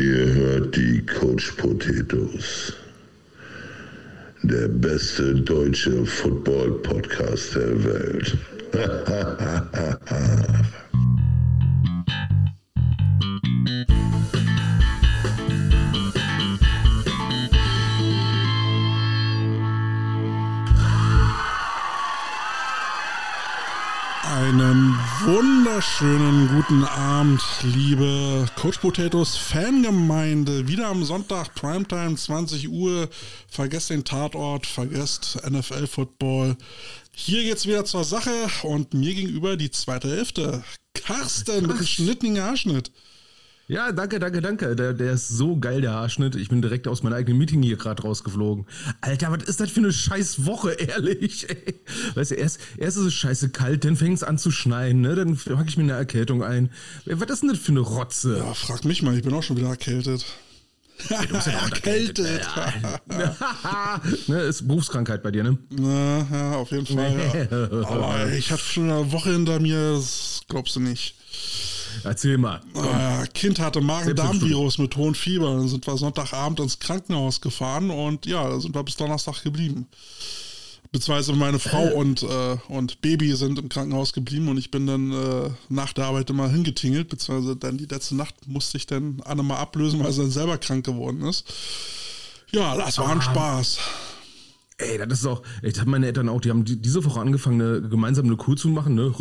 Ihr hört die Coach Potatoes. Der beste deutsche Football-Podcast der Welt. wunderschönen guten Abend, liebe Coach Potatoes Fangemeinde. Wieder am Sonntag, Primetime, 20 Uhr. Vergesst den Tatort, vergesst NFL Football. Hier geht's wieder zur Sache und mir gegenüber die zweite Hälfte. Carsten mit einem schnittigen Haarschnitt. Ja, danke, danke, danke. Der, der ist so geil, der Haarschnitt. Ich bin direkt aus meinem eigenen Meeting hier gerade rausgeflogen. Alter, was ist das für eine scheiß Woche, ehrlich? Ey. Weißt du, erst, erst ist es scheiße kalt, dann fängt es an zu schneien, ne? Dann packe ich mir eine Erkältung ein. Was ist denn das für eine Rotze? Ja, frag mich mal, ich bin auch schon wieder erkältet. Du bist ja erkältet. Ja. ne, ist Berufskrankheit bei dir, ne? Na, ja, auf jeden Fall. Ja. Aber ich hatte schon eine Woche hinter mir, das glaubst du nicht. Erzähl mal. Äh, kind hatte Magen-Darm-Virus mit hohem Fieber. Dann sind wir Sonntagabend ins Krankenhaus gefahren und ja, da sind wir bis Donnerstag geblieben. Beziehungsweise meine Frau äh. und, äh, und Baby sind im Krankenhaus geblieben und ich bin dann äh, nach der Arbeit immer hingetingelt, beziehungsweise dann die letzte Nacht musste ich dann Anne mal ablösen, weil sie dann selber krank geworden ist. Ja, das war ein ah. Spaß. Ey, das ist auch, ich habe meine Eltern auch, die haben diese Woche angefangen, eine, gemeinsam eine Kur zu machen, ne?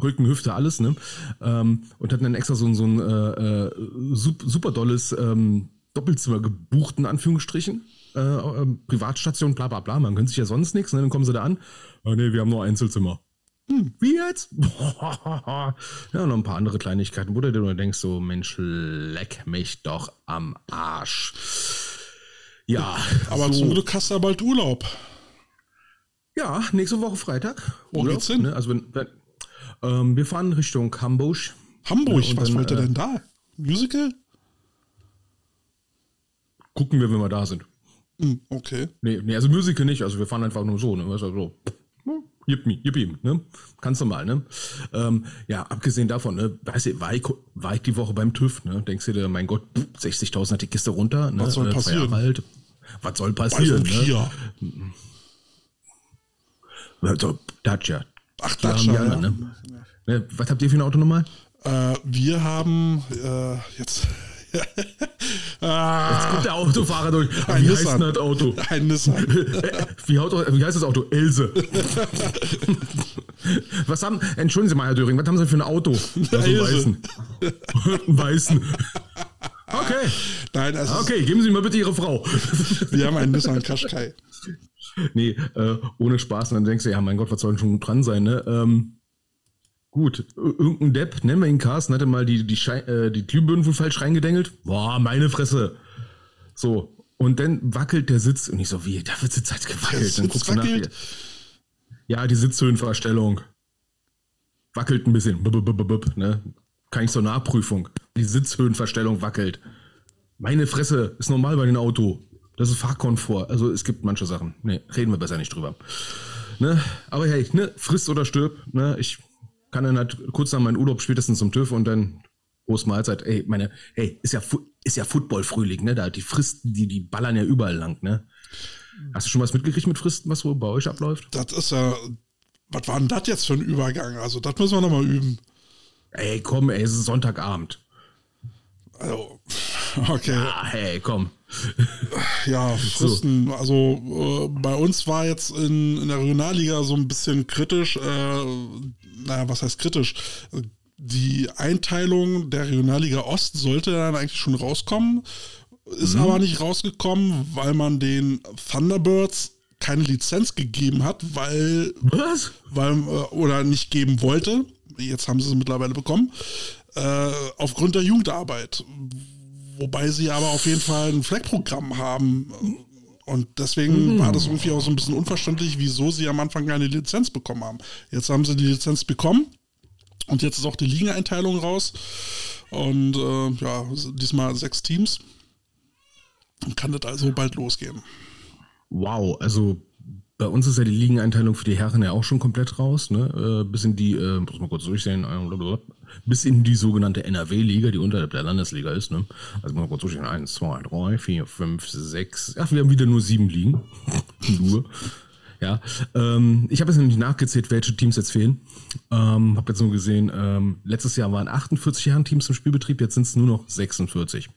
Rücken, Hüfte, alles, ne? Ähm, und hatten dann extra so, so ein äh, äh, super dolles ähm, Doppelzimmer gebucht, in Anführungsstrichen. Äh, äh, Privatstation, bla bla bla. Man gönnt sich ja sonst nichts. Ne? Dann kommen sie da an. Oh, nee, wir haben nur Einzelzimmer. Hm, wie jetzt? ja, noch ein paar andere Kleinigkeiten, wo du dir nur denkst, so, Mensch, leck mich doch am Arsch. Ja. Aber so. zum Glück hast du ja bald Urlaub. Ja, nächste Woche Freitag. Wo Urlaub, geht's hin? Ne? Also wenn, wenn, ähm, wir fahren Richtung Hamburg. Hamburg, ja, was dann, wollt ihr äh, denn da? Musical? Gucken wir, wenn wir da sind. Hm, okay. Nee, nee, also Musical nicht, also wir fahren einfach nur so, ne? Also so. Yippie, yippie, ne? Kannst du mal, ne? Ähm, ja, abgesehen davon, ne, weißt du, war ich, war ich die Woche beim TÜV, ne? Denkst du dir, mein Gott, 60.000 hat die Kiste runter, ne? Was soll äh, passieren? Alt. Was soll passieren, ne? Also, Dacia, Ach, Dacia, ja. Ne? Ne, was habt ihr für ein Auto nochmal? Äh, wir haben äh, jetzt. ah, jetzt kommt der Autofahrer durch. Ein wie Nissan. heißt das Auto? Ein Nissan. wie, wie, heißt das Auto? Else. was haben, entschuldigen Sie mal, Herr Döring, was haben Sie für ein Auto? Also einen weißen. einen weißen. Okay. Nein, also okay, geben Sie mir bitte Ihre Frau. wir haben einen Nissan Qashqai. Nee, äh, ohne Spaß. Und dann denkst du, ja, mein Gott, was soll denn schon dran sein, ne? Ähm, gut, irgendein Depp, nennen wir ihn Carsten, hatte mal die, die, äh, die Glühbirnen wohl falsch reingedengelt. Boah, meine Fresse. So. Und dann wackelt der Sitz. Und ich so, wie, da wird Sitz halt gewackelt. Dann guckst du nach. Ja, die Sitzhöhenverstellung. Wackelt ein bisschen. B -b -b ne? Kann ich zur Nachprüfung. Die Sitzhöhenverstellung wackelt. Meine Fresse, ist normal bei dem Auto. Das ist Fahrkomfort. Also es gibt manche Sachen. Nee, reden wir besser nicht drüber. Ne? Aber hey, ne, frisst oder stirb. Ne? Ich kann dann halt kurz nach meinem Urlaub spätestens zum TÜV und dann groß Mahlzeit. Ey, meine, hey, ist ja, ist ja Football-Frühling, ne? Da die Fristen, die, die ballern ja überall lang, ne? Hast du schon was mitgekriegt mit Fristen, was so bei euch abläuft? Das ist ja, was war denn das jetzt für ein Übergang? Also, das müssen wir nochmal üben. Ey, komm, ey, es ist Sonntagabend. Also, okay. Ja, hey, komm. Ja, Fristen. So. Also äh, bei uns war jetzt in, in der Regionalliga so ein bisschen kritisch. Äh, naja, was heißt kritisch? Die Einteilung der Regionalliga Ost sollte dann eigentlich schon rauskommen, ist mhm. aber nicht rausgekommen, weil man den Thunderbirds keine Lizenz gegeben hat, weil. Was? Weil, äh, oder nicht geben wollte. Jetzt haben sie es mittlerweile bekommen. Äh, aufgrund der Jugendarbeit Wobei sie aber auf jeden Fall ein Fleckprogramm haben. Und deswegen mhm. war das irgendwie auch so ein bisschen unverständlich, wieso sie am Anfang keine Lizenz bekommen haben. Jetzt haben sie die Lizenz bekommen und jetzt ist auch die Ligeneinteilung raus. Und äh, ja, diesmal sechs Teams. Kann das also bald losgehen. Wow, also bei uns ist ja die Ligeneinteilung für die Herren ja auch schon komplett raus, ne? Äh, bis in die, äh, muss mal kurz durchsehen, äh, bis in die sogenannte NRW-Liga, die unterhalb der Landesliga ist, ne? Also man kurz durchsehen, eins, zwei, drei, vier, fünf, sechs, ach, wir haben wieder nur sieben Ligen. nur. Ja, ähm, ich habe jetzt nämlich nachgezählt, welche Teams jetzt fehlen. Ähm, habe jetzt nur gesehen, ähm, letztes Jahr waren 48 Herren-Teams im Spielbetrieb, jetzt sind es nur noch 46.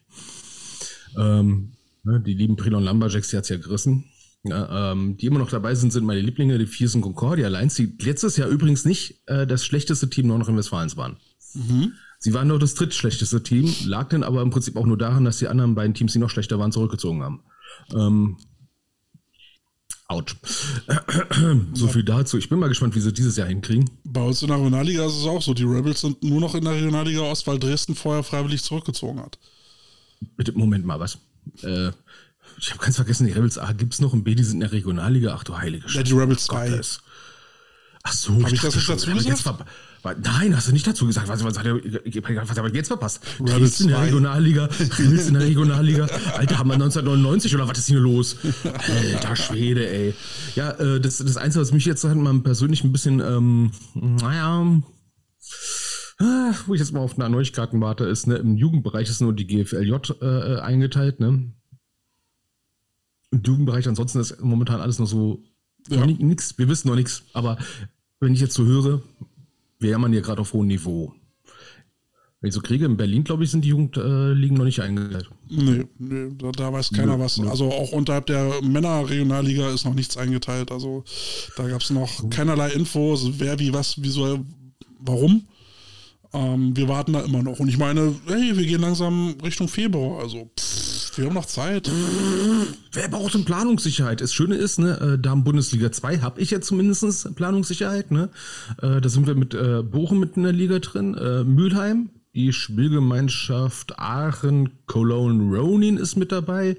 Ähm, ne, die lieben Prilon Lumberjacks, die hat's ja gerissen. Ja, ähm, die immer noch dabei sind, sind meine Lieblinge, die Viersen Concordia Lions, die letztes Jahr übrigens nicht äh, das schlechteste Team Nordrhein-Westfalens waren. Mhm. Sie waren nur das drittschlechteste Team, lag dann aber im Prinzip auch nur daran, dass die anderen beiden Teams, die noch schlechter waren, zurückgezogen haben. Ähm, out. so viel dazu. Ich bin mal gespannt, wie sie dieses Jahr hinkriegen. Bei uns in der Regionalliga ist es auch so. Die Rebels sind nur noch in der Regionalliga aus, weil Dresden vorher freiwillig zurückgezogen hat. Bitte, Moment mal, was? Äh, ich habe ganz vergessen, die Rebels A gibt es noch im B, die sind in der Regionalliga. Ach du heilige Scheiße. Ja, die Rebels 2. Ach so, habe ich, das nicht dazu gesagt? Nein, hast du nicht dazu gesagt. Was, was, was, was habe ich jetzt verpasst? Rebels in der Regionalliga. Rebels in der Regionalliga. Alter, haben wir 1999 oder was ist hier los? Alter Schwede, ey. Ja, äh, das, das Einzige, was mich jetzt halt mal persönlich ein bisschen, ähm, naja, ah, wo ich jetzt mal auf eine Neuigkeiten warte, ist, ne, im Jugendbereich ist nur die GFLJ äh, eingeteilt, ne? Im Jugendbereich ansonsten ist momentan alles noch so ja. nix, wir wissen noch nichts, aber wenn ich jetzt so höre, wäre man ja gerade auf hohem Niveau. Wenn ich so kriege, in Berlin, glaube ich, sind die Jugendligen äh, noch nicht eingeteilt. Nee, nee da, da, weiß keiner nö, was. Nö. Also auch unterhalb der Männerregionalliga ist noch nichts eingeteilt. Also da gab es noch keinerlei Infos, wer wie was, wieso, warum. Ähm, wir warten da immer noch. Und ich meine, hey, wir gehen langsam Richtung Februar. Also, pff, wir haben noch Zeit. Wer braucht denn Planungssicherheit? Das Schöne ist, ne, äh, da im Bundesliga 2 habe ich ja zumindest Planungssicherheit. Ne? Äh, da sind wir mit äh, Bochum mit in der Liga drin. Mülheim, die Spielgemeinschaft Aachen, Cologne, Ronin ist mit dabei.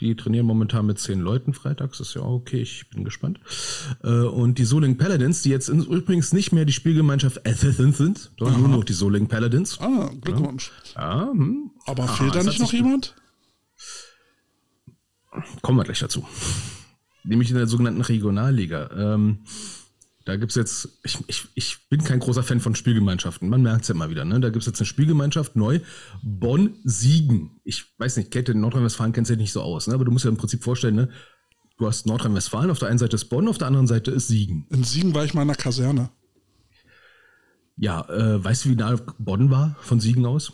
Die trainieren momentan mit zehn Leuten freitags, ist ja okay, ich bin gespannt. Äh, und die Soling Paladins, die jetzt übrigens nicht mehr die Spielgemeinschaft Assassins sind, sondern nur noch die Soling Paladins. Ah, Glückwunsch. Ja, hm. Aber fehlt ah, da nicht noch jemand? Kommen wir gleich dazu. Nämlich in der sogenannten Regionalliga. Ähm, da gibt es jetzt, ich, ich, ich bin kein großer Fan von Spielgemeinschaften, man merkt es ja immer wieder, ne? Da gibt es jetzt eine Spielgemeinschaft neu, Bonn-Siegen. Ich weiß nicht, Kette Nordrhein-Westfalen kennst du ja nicht so aus, ne? Aber du musst dir im Prinzip vorstellen, ne? Du hast Nordrhein-Westfalen, auf der einen Seite ist Bonn, auf der anderen Seite ist Siegen. In Siegen war ich mal in der Kaserne. Ja, äh, weißt du, wie nah Bonn war von Siegen aus?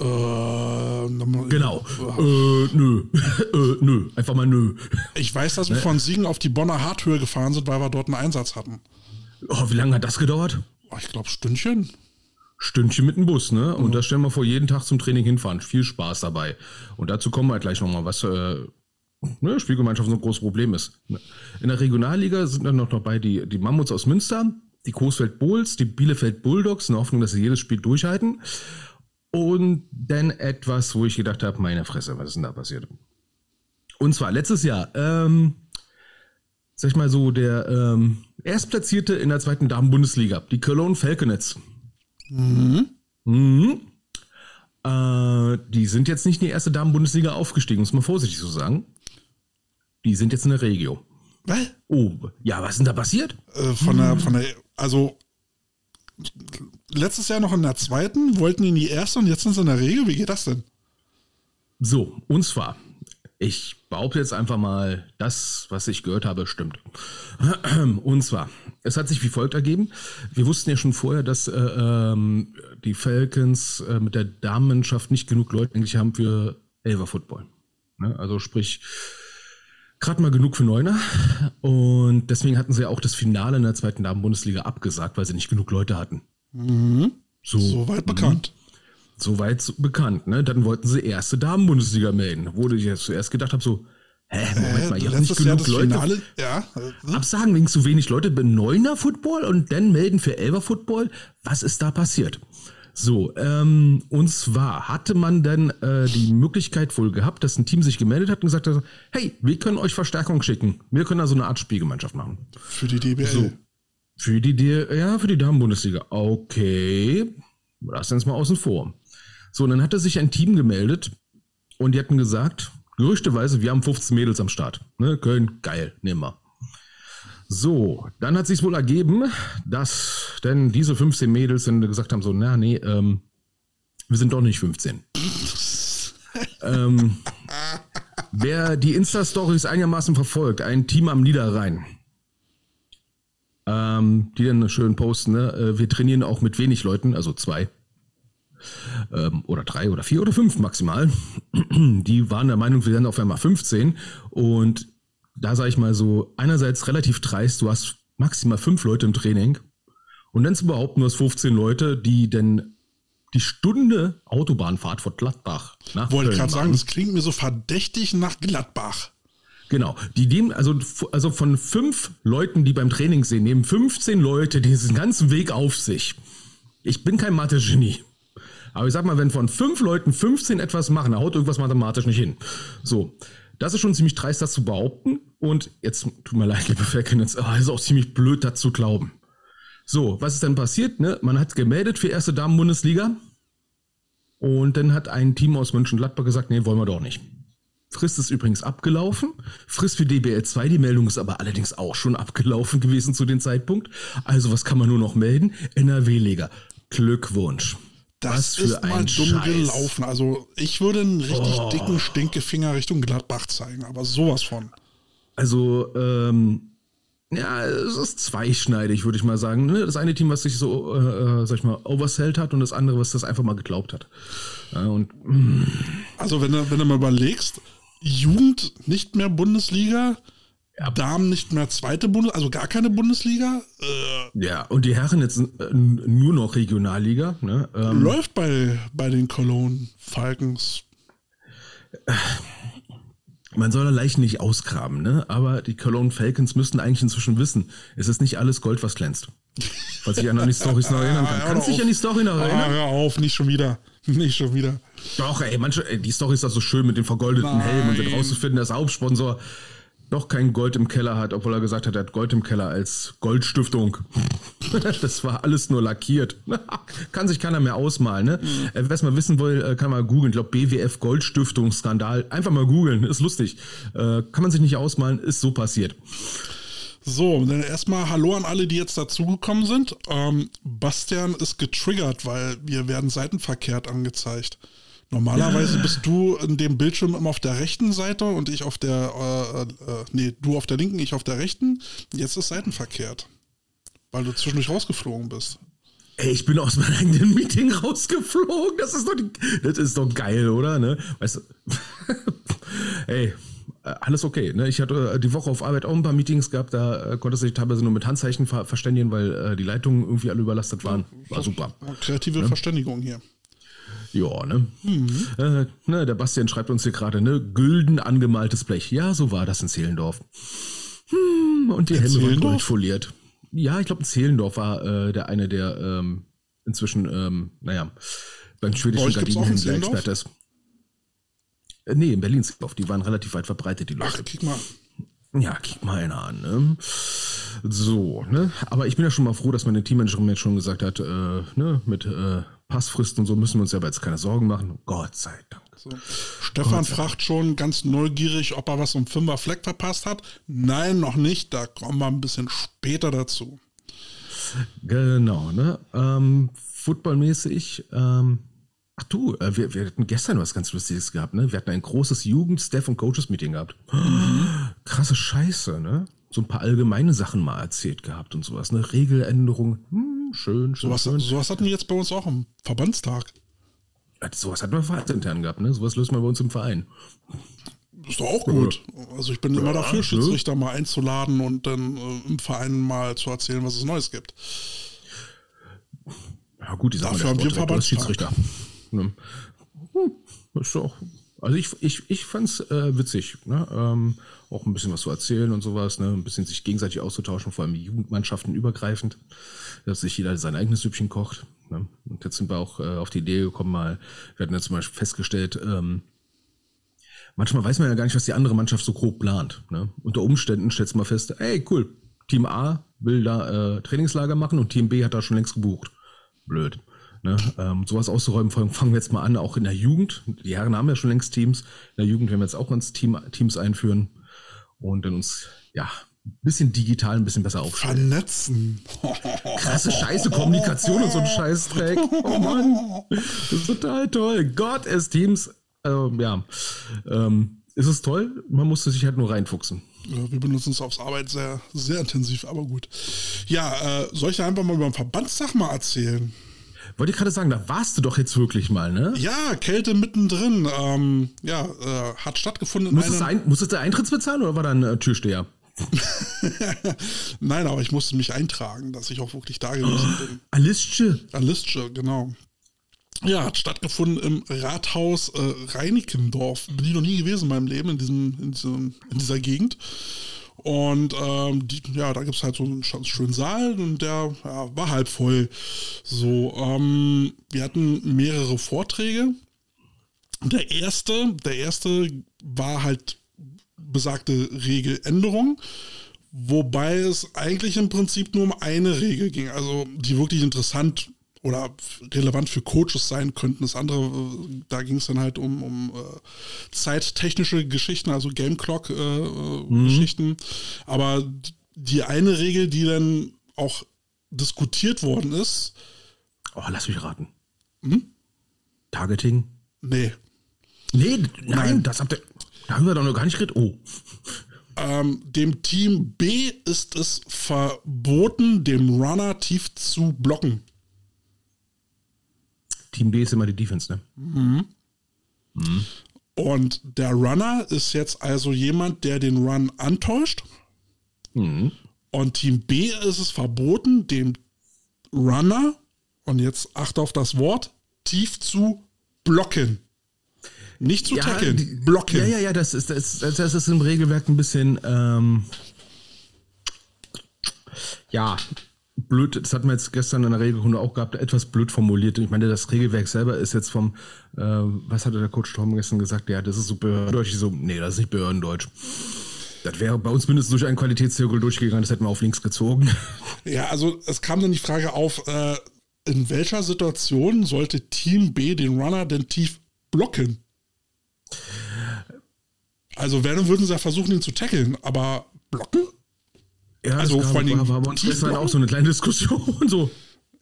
Äh, genau. Äh, nö. äh, nö. Einfach mal nö. Ich weiß, dass wir ne? von Siegen auf die Bonner Harthöhe gefahren sind, weil wir dort einen Einsatz hatten. Oh, wie lange hat das gedauert? Oh, ich glaube, Stündchen. Stündchen mit dem Bus, ne? Und mhm. da stellen wir vor, jeden Tag zum Training hinfahren. Viel Spaß dabei. Und dazu kommen wir gleich nochmal, was äh, ne, Spielgemeinschaft so ein großes Problem ist. In der Regionalliga sind dann noch dabei die, die Mammuts aus Münster, die Coesfeld Bulls, die Bielefeld Bulldogs, in der Hoffnung, dass sie jedes Spiel durchhalten. Und dann etwas, wo ich gedacht habe, meine Fresse, was ist denn da passiert? Und zwar letztes Jahr, ähm, sag ich mal so, der ähm, Erstplatzierte in der zweiten Damen-Bundesliga, die Cologne Falconets. Mhm. Mhm. Äh, die sind jetzt nicht in die erste Damen-Bundesliga aufgestiegen, muss man vorsichtig so sagen. Die sind jetzt in der Regio. Was? Oh, ja, was ist denn da passiert? Äh, von, der, von der, also letztes Jahr noch in der zweiten, wollten in die erste und jetzt sind sie in der Regel. Wie geht das denn? So, und zwar, ich behaupte jetzt einfach mal, das, was ich gehört habe, stimmt. Und zwar, es hat sich wie folgt ergeben. Wir wussten ja schon vorher, dass äh, ähm, die Falcons äh, mit der Damenschaft nicht genug Leute eigentlich haben für Elver Football. Ne? Also sprich, gerade mal genug für Neuner. Und deswegen hatten sie ja auch das Finale in der zweiten Damen-Bundesliga abgesagt, weil sie nicht genug Leute hatten. Mhm. So, Soweit bekannt. Soweit bekannt, ne? Dann wollten sie erste Damen-Bundesliga melden. Wo ich jetzt zuerst gedacht habe, so, hä, Moment mal, ihr habt nicht genug Leute. Finale, ja. Absagen wegen zu wenig Leute bei Neuner Football und dann melden für Elver Football. Was ist da passiert? So, ähm, und zwar hatte man dann äh, die Möglichkeit wohl gehabt, dass ein Team sich gemeldet hat und gesagt hat, hey, wir können euch Verstärkung schicken. Wir können da so eine Art Spielgemeinschaft machen. Für die DBL. So, für die, ja, für die Damen-Bundesliga. Okay, lass uns mal außen vor. So, und dann hatte sich ein Team gemeldet und die hatten gesagt, gerüchteweise, wir haben 15 Mädels am Start. Ne, Köln, geil, nehmen wir. So, dann hat sich wohl ergeben, dass denn diese 15 Mädels dann gesagt haben, so, na nee, ähm, wir sind doch nicht 15. ähm, wer die Insta-Stories einigermaßen verfolgt, ein Team am Niederrhein, ähm, die dann schön posten, ne? Äh, wir trainieren auch mit wenig Leuten, also zwei. Ähm, oder drei oder vier oder fünf maximal. Die waren der Meinung, wir sind auf einmal 15. Und da sage ich mal so, einerseits relativ dreist, du hast maximal fünf Leute im Training. Und dann zu behaupten, du hast 15 Leute, die denn die Stunde Autobahnfahrt von Gladbach nach Wollte gerade sagen, das klingt mir so verdächtig nach Gladbach. Genau. Die nehmen, also, also von fünf Leuten, die beim Training sehen, nehmen 15 Leute diesen ganzen Weg auf sich. Ich bin kein Mathe-Genie. Aber ich sag mal, wenn von fünf Leuten 15 etwas machen, da haut irgendwas mathematisch nicht hin. So. Das ist schon ziemlich dreist, das zu behaupten. Und jetzt, tut mir leid, liebe Falcons, oh, ist auch ziemlich blöd, das zu glauben. So, was ist denn passiert? Ne? Man hat gemeldet für erste Damen-Bundesliga. Und dann hat ein Team aus Mönchengladbach gesagt, nee, wollen wir doch nicht. Frist ist übrigens abgelaufen. Frist für DBL 2, die Meldung ist aber allerdings auch schon abgelaufen gewesen zu dem Zeitpunkt. Also was kann man nur noch melden? NRW-Liga. Glückwunsch. Das ist mal dumm Scheiß. gelaufen. Also ich würde einen richtig oh. dicken Stinkefinger Richtung Gladbach zeigen, aber sowas von. Also, ähm, ja, es ist zweischneidig, würde ich mal sagen. Ne? Das eine Team, was sich so, äh, sag ich mal, oversellt hat und das andere, was das einfach mal geglaubt hat. Ja, und, mm. Also wenn du, wenn du mal überlegst, Jugend nicht mehr Bundesliga. Damen nicht mehr zweite Bundesliga, also gar keine Bundesliga. Äh, ja, und die Herren jetzt äh, nur noch Regionalliga. Ne? Ähm, läuft bei, bei den Cologne Falcons. Man soll da leicht nicht ausgraben, ne? aber die Cologne Falcons müssten eigentlich inzwischen wissen, es ist nicht alles Gold, was glänzt. Was ich an die Storys noch erinnern kann. Kannst du dich an die Story noch erinnern? Ah, hör auf, nicht schon wieder. Nicht schon wieder. Doch, ey, manche, ey, die Story ist doch so schön mit dem vergoldeten Nein. Helm und dann rauszufinden, dass Hauptsponsor doch kein Gold im Keller hat, obwohl er gesagt hat, er hat Gold im Keller als Goldstiftung. das war alles nur lackiert. kann sich keiner mehr ausmalen. Ne? Mhm. Wer es mal wissen will, äh, kann mal googeln. Ich glaube, BWF Goldstiftungsskandal. Einfach mal googeln, ist lustig. Äh, kann man sich nicht ausmalen, ist so passiert. So, dann erstmal Hallo an alle, die jetzt dazugekommen sind. Ähm, Bastian ist getriggert, weil wir werden seitenverkehrt angezeigt. Normalerweise bist du in dem Bildschirm immer auf der rechten Seite und ich auf der, äh, äh, nee, du auf der linken, ich auf der rechten. Jetzt ist seitenverkehrt, weil du zwischendurch rausgeflogen bist. Ey, ich bin aus meinem eigenen Meeting rausgeflogen. Das ist doch, die, das ist doch geil, oder? Ne? Weißt du, ey, alles okay. Ne? Ich hatte äh, die Woche auf Arbeit auch ein paar Meetings gehabt, da äh, konnte sich teilweise nur mit Handzeichen ver verständigen, weil äh, die Leitungen irgendwie alle überlastet waren. War super. Kreative ne? Verständigung hier. Ja, ne? Mhm. Äh, ne? Der Bastian schreibt uns hier gerade, ne? Gülden angemaltes Blech. Ja, so war das in Zehlendorf. Hm, und die Hände waren goldfoliert. Ja, ich glaube, in Zehlendorf war äh, der eine, der ähm, inzwischen, ähm, naja, beim schwedischen Gardinenhändler Experte ist. Äh, nee, in Berlin, die waren relativ weit verbreitet, die Leute. Ach, kick mal. Ja, kick mal einer an. Ne? So, ne? Aber ich bin ja schon mal froh, dass meine Teammanagerin mir schon gesagt hat, äh, ne, mit äh, Passfristen und so müssen wir uns ja jetzt keine Sorgen machen. Gott sei Dank. So. Stefan fragt schon ganz neugierig, ob er was um Fünfer Fleck verpasst hat. Nein, noch nicht. Da kommen wir ein bisschen später dazu. Genau, ne? Ähm, Footballmäßig, ähm, ach du, äh, wir, wir hatten gestern was ganz Lustiges gehabt, ne? Wir hatten ein großes Jugend-Staff- und Coaches-Meeting gehabt. Mhm. Krasse Scheiße, ne? So ein paar allgemeine Sachen mal erzählt gehabt und sowas, ne? Regeländerungen, hm, schön, schön. Sowas, schön. sowas hatten wir jetzt bei uns auch am Verbandstag. Ja, sowas hatten wir vereinsintern gehabt, ne? Sowas lösen wir bei uns im Verein. Ist doch auch gut. Also ich bin ja, immer dafür, ne? Schiedsrichter mal einzuladen und dann äh, im Verein mal zu erzählen, was es Neues gibt. Ja gut, die Sache Dafür haben wir Verbandsschiedsrichter. Ne? Hm, ist doch also ich, ich, ich fand es äh, witzig, ne? ähm, auch ein bisschen was zu erzählen und sowas, ne? ein bisschen sich gegenseitig auszutauschen, vor allem Jugendmannschaften übergreifend, dass sich jeder sein eigenes Süppchen kocht. Ne? Und jetzt sind wir auch äh, auf die Idee gekommen, mal, wir hatten ja zum Beispiel festgestellt, ähm, manchmal weiß man ja gar nicht, was die andere Mannschaft so grob plant. Ne? Unter Umständen stellt man fest, ey cool, Team A will da äh, Trainingslager machen und Team B hat da schon längst gebucht. Blöd. Ne? Ähm, sowas auszuräumen, fangen wir jetzt mal an, auch in der Jugend. Die Herren haben ja schon längst Teams. In der Jugend werden wir jetzt auch uns Team, Teams einführen und dann uns, ja, bisschen digital ein bisschen besser aufstellen. Vernetzen. Krasse Scheiße, Kommunikation und so ein Scheißdreck. Oh Mann. Das ist total toll. Gott, es Teams. Ähm, ja. Ähm, ist es toll? Man musste sich halt nur reinfuchsen. Ja, wir benutzen es aufs Arbeit sehr, sehr intensiv, aber gut. Ja, äh, soll ich einfach mal über den Verbandstag mal erzählen? Wollte ich gerade sagen, da warst du doch jetzt wirklich mal, ne? Ja, Kälte mittendrin. Ähm, ja, äh, hat stattgefunden. Musstest du, ein, musstest du Eintritts bezahlen oder war da ein äh, Türsteher? Nein, aber ich musste mich eintragen, dass ich auch wirklich da gewesen bin. Alistche. Alistche, genau. Ja, hat stattgefunden im Rathaus äh, Reinickendorf. Bin ich noch nie gewesen in meinem Leben in, diesem, in, diesem, in dieser Gegend. Und ähm, die, ja, da gibt es halt so einen schönen Saal und der ja, war halb voll. So, ähm, wir hatten mehrere Vorträge. Der erste, der erste war halt besagte Regeländerung, wobei es eigentlich im Prinzip nur um eine Regel ging, also die wirklich interessant oder relevant für Coaches sein könnten. Das andere, da ging es dann halt um, um äh, zeittechnische Geschichten, also Game Clock äh, mhm. Geschichten. Aber die eine Regel, die dann auch diskutiert worden ist. Oh, lass mich raten. Hm? Targeting? Nee. Nee, nein, nein. das habt ihr. Da haben wir doch noch gar nicht geredet. Oh. Ähm, dem Team B ist es verboten, den Runner tief zu blocken. Team B ist immer die Defense, ne? Mhm. Mhm. Und der Runner ist jetzt also jemand, der den Run antäuscht. Mhm. Und Team B ist es verboten, dem Runner, und jetzt achte auf das Wort, tief zu blocken. Nicht zu ja, tackeln, blocken. Ja, ja, ja, das ist, das, das ist im Regelwerk ein bisschen, ähm, ja, blöd, das hatten wir jetzt gestern in der Regelkunde auch gehabt, etwas blöd formuliert. Ich meine, das Regelwerk selber ist jetzt vom, äh, was hatte der Coach Tom gestern gesagt? Ja, das ist so Behördendeutsch. Ich so, nee, das ist nicht Behördendeutsch. Das wäre bei uns mindestens durch einen Qualitätszirkel durchgegangen, das hätten wir auf links gezogen. Ja, also es kam dann die Frage auf, äh, in welcher Situation sollte Team B den Runner denn tief blocken? Also wenn, würden sie ja versuchen, ihn zu tackeln, aber blocken? Ja, also vor allem war, war bei uns gestern auch so eine kleine Diskussion. so,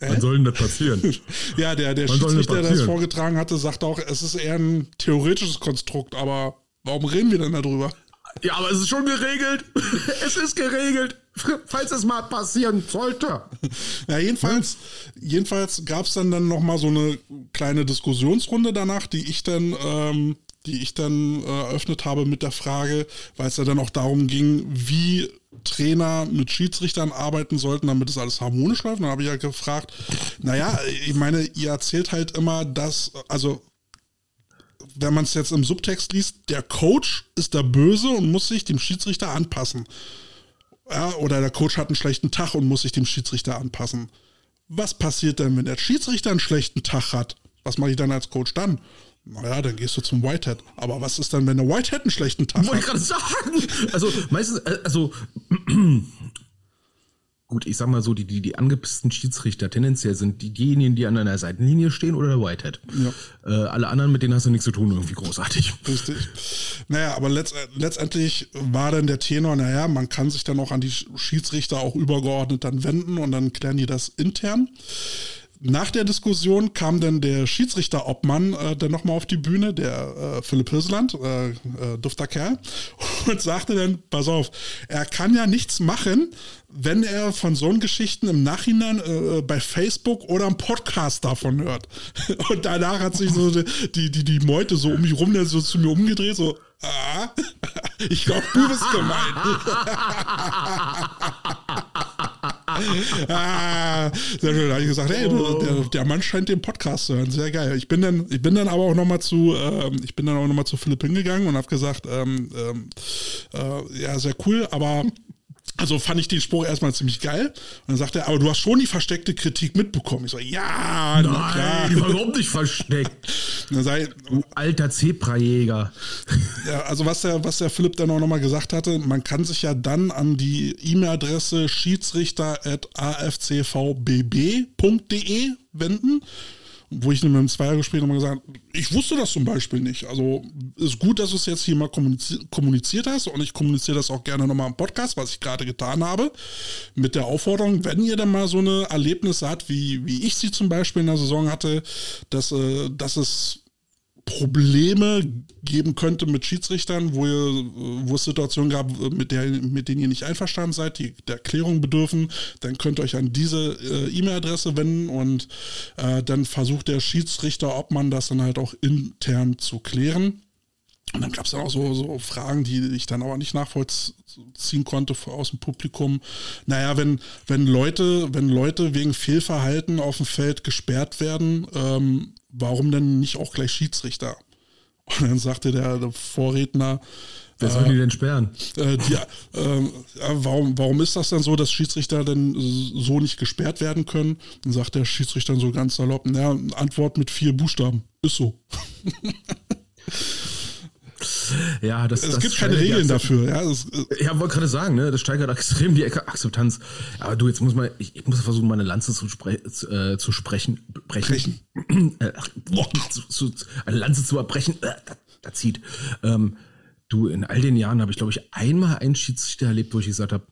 äh? Wann soll denn das passieren? ja, der, der Schiedsrichter, der das vorgetragen hatte, sagte auch, es ist eher ein theoretisches Konstrukt, aber warum reden wir denn darüber? Ja, aber es ist schon geregelt. es ist geregelt. Falls es mal passieren sollte. Ja, jedenfalls, hm? jedenfalls gab es dann, dann nochmal so eine kleine Diskussionsrunde danach, die ich dann ähm, die ich dann äh, eröffnet habe mit der Frage, weil es ja dann auch darum ging, wie Trainer mit Schiedsrichtern arbeiten sollten, damit es alles harmonisch läuft. Und dann habe ich ja gefragt, naja, ich meine, ihr erzählt halt immer, dass, also wenn man es jetzt im Subtext liest, der Coach ist der Böse und muss sich dem Schiedsrichter anpassen. Ja, oder der Coach hat einen schlechten Tag und muss sich dem Schiedsrichter anpassen. Was passiert denn, wenn der Schiedsrichter einen schlechten Tag hat? Was mache ich dann als Coach dann? Naja, dann gehst du zum Whitehead. Aber was ist dann, wenn der Whitehead einen schlechten Tag Wollte hat? Wollte ich gerade sagen. Also meistens, äh, also gut, ich sag mal so, die, die, die angepissten Schiedsrichter tendenziell sind die, diejenigen, die an einer Seitenlinie stehen oder der Whitehead. Ja. Äh, alle anderen, mit denen hast du nichts zu tun, irgendwie großartig. Richtig. Naja, aber letzt, letztendlich war dann der Tenor, naja, man kann sich dann auch an die Schiedsrichter auch übergeordnet dann wenden und dann klären die das intern. Nach der Diskussion kam dann der Schiedsrichter-Obmann äh, dann nochmal auf die Bühne, der äh, Philipp Hirsland, äh, äh, dufter Kerl, und sagte dann, pass auf, er kann ja nichts machen, wenn er von so Geschichten im Nachhinein äh, bei Facebook oder im Podcast davon hört. Und danach hat sich so die, die, die Meute so um mich rum so zu mir umgedreht, so, ah, ich glaube, du bist gemeint. Ah, sehr schön. Da habe ich gesagt, hey, der, der, Mann scheint den Podcast zu hören. Sehr geil. Ich bin dann, ich bin dann aber auch nochmal zu, ähm, ich bin dann auch noch mal zu Philipp hingegangen und habe gesagt, ähm, ähm, äh, ja, sehr cool, aber also fand ich den Spruch erstmal ziemlich geil. Und dann sagt er, aber du hast schon die versteckte Kritik mitbekommen. Ich so, ja, Nein, klar. Die war überhaupt nicht versteckt. sei, du alter Zebrajäger. Ja, also was der, was der Philipp dann auch nochmal gesagt hatte, man kann sich ja dann an die E-Mail-Adresse schiedsrichter.afcvbb.de wenden wo ich mit dem Zweiergespräch nochmal gesagt habe, ich wusste das zum Beispiel nicht. Also ist gut, dass du es jetzt hier mal kommuniziert, hast und ich kommuniziere das auch gerne nochmal im Podcast, was ich gerade getan habe, mit der Aufforderung, wenn ihr dann mal so eine Erlebnisse habt, wie, wie ich sie zum Beispiel in der Saison hatte, dass, äh, dass es Probleme geben könnte mit Schiedsrichtern, wo, ihr, wo es Situationen gab, mit, der, mit denen ihr nicht einverstanden seid, die der Klärung bedürfen, dann könnt ihr euch an diese äh, E-Mail-Adresse wenden und äh, dann versucht der Schiedsrichter, ob man das dann halt auch intern zu klären. Und dann gab es auch so, so Fragen, die ich dann aber nicht nachvollziehen konnte aus dem Publikum. Naja, wenn, wenn Leute, wenn Leute wegen Fehlverhalten auf dem Feld gesperrt werden, ähm, warum denn nicht auch gleich Schiedsrichter? Und dann sagte der, Vorredner, Wer soll die denn sperren? Äh, die, äh, warum, warum ist das dann so, dass Schiedsrichter denn so nicht gesperrt werden können? Dann sagt der Schiedsrichter so ganz salopp, naja, Antwort mit vier Buchstaben. Ist so. Ja, das, es das gibt keine Regeln dafür. Ja, das, äh ja wollte gerade sagen, ne, das steigert extrem die Akzeptanz. Aber du, jetzt muss man, ich, ich muss versuchen, meine Lanze zu, spre äh, zu sprechen, brechen. äh, boah, zu, zu, eine Lanze zu erbrechen, äh, da, da zieht. Ähm, du, in all den Jahren habe ich, glaube ich, einmal einen Schiedsrichter erlebt, wo ich gesagt habe,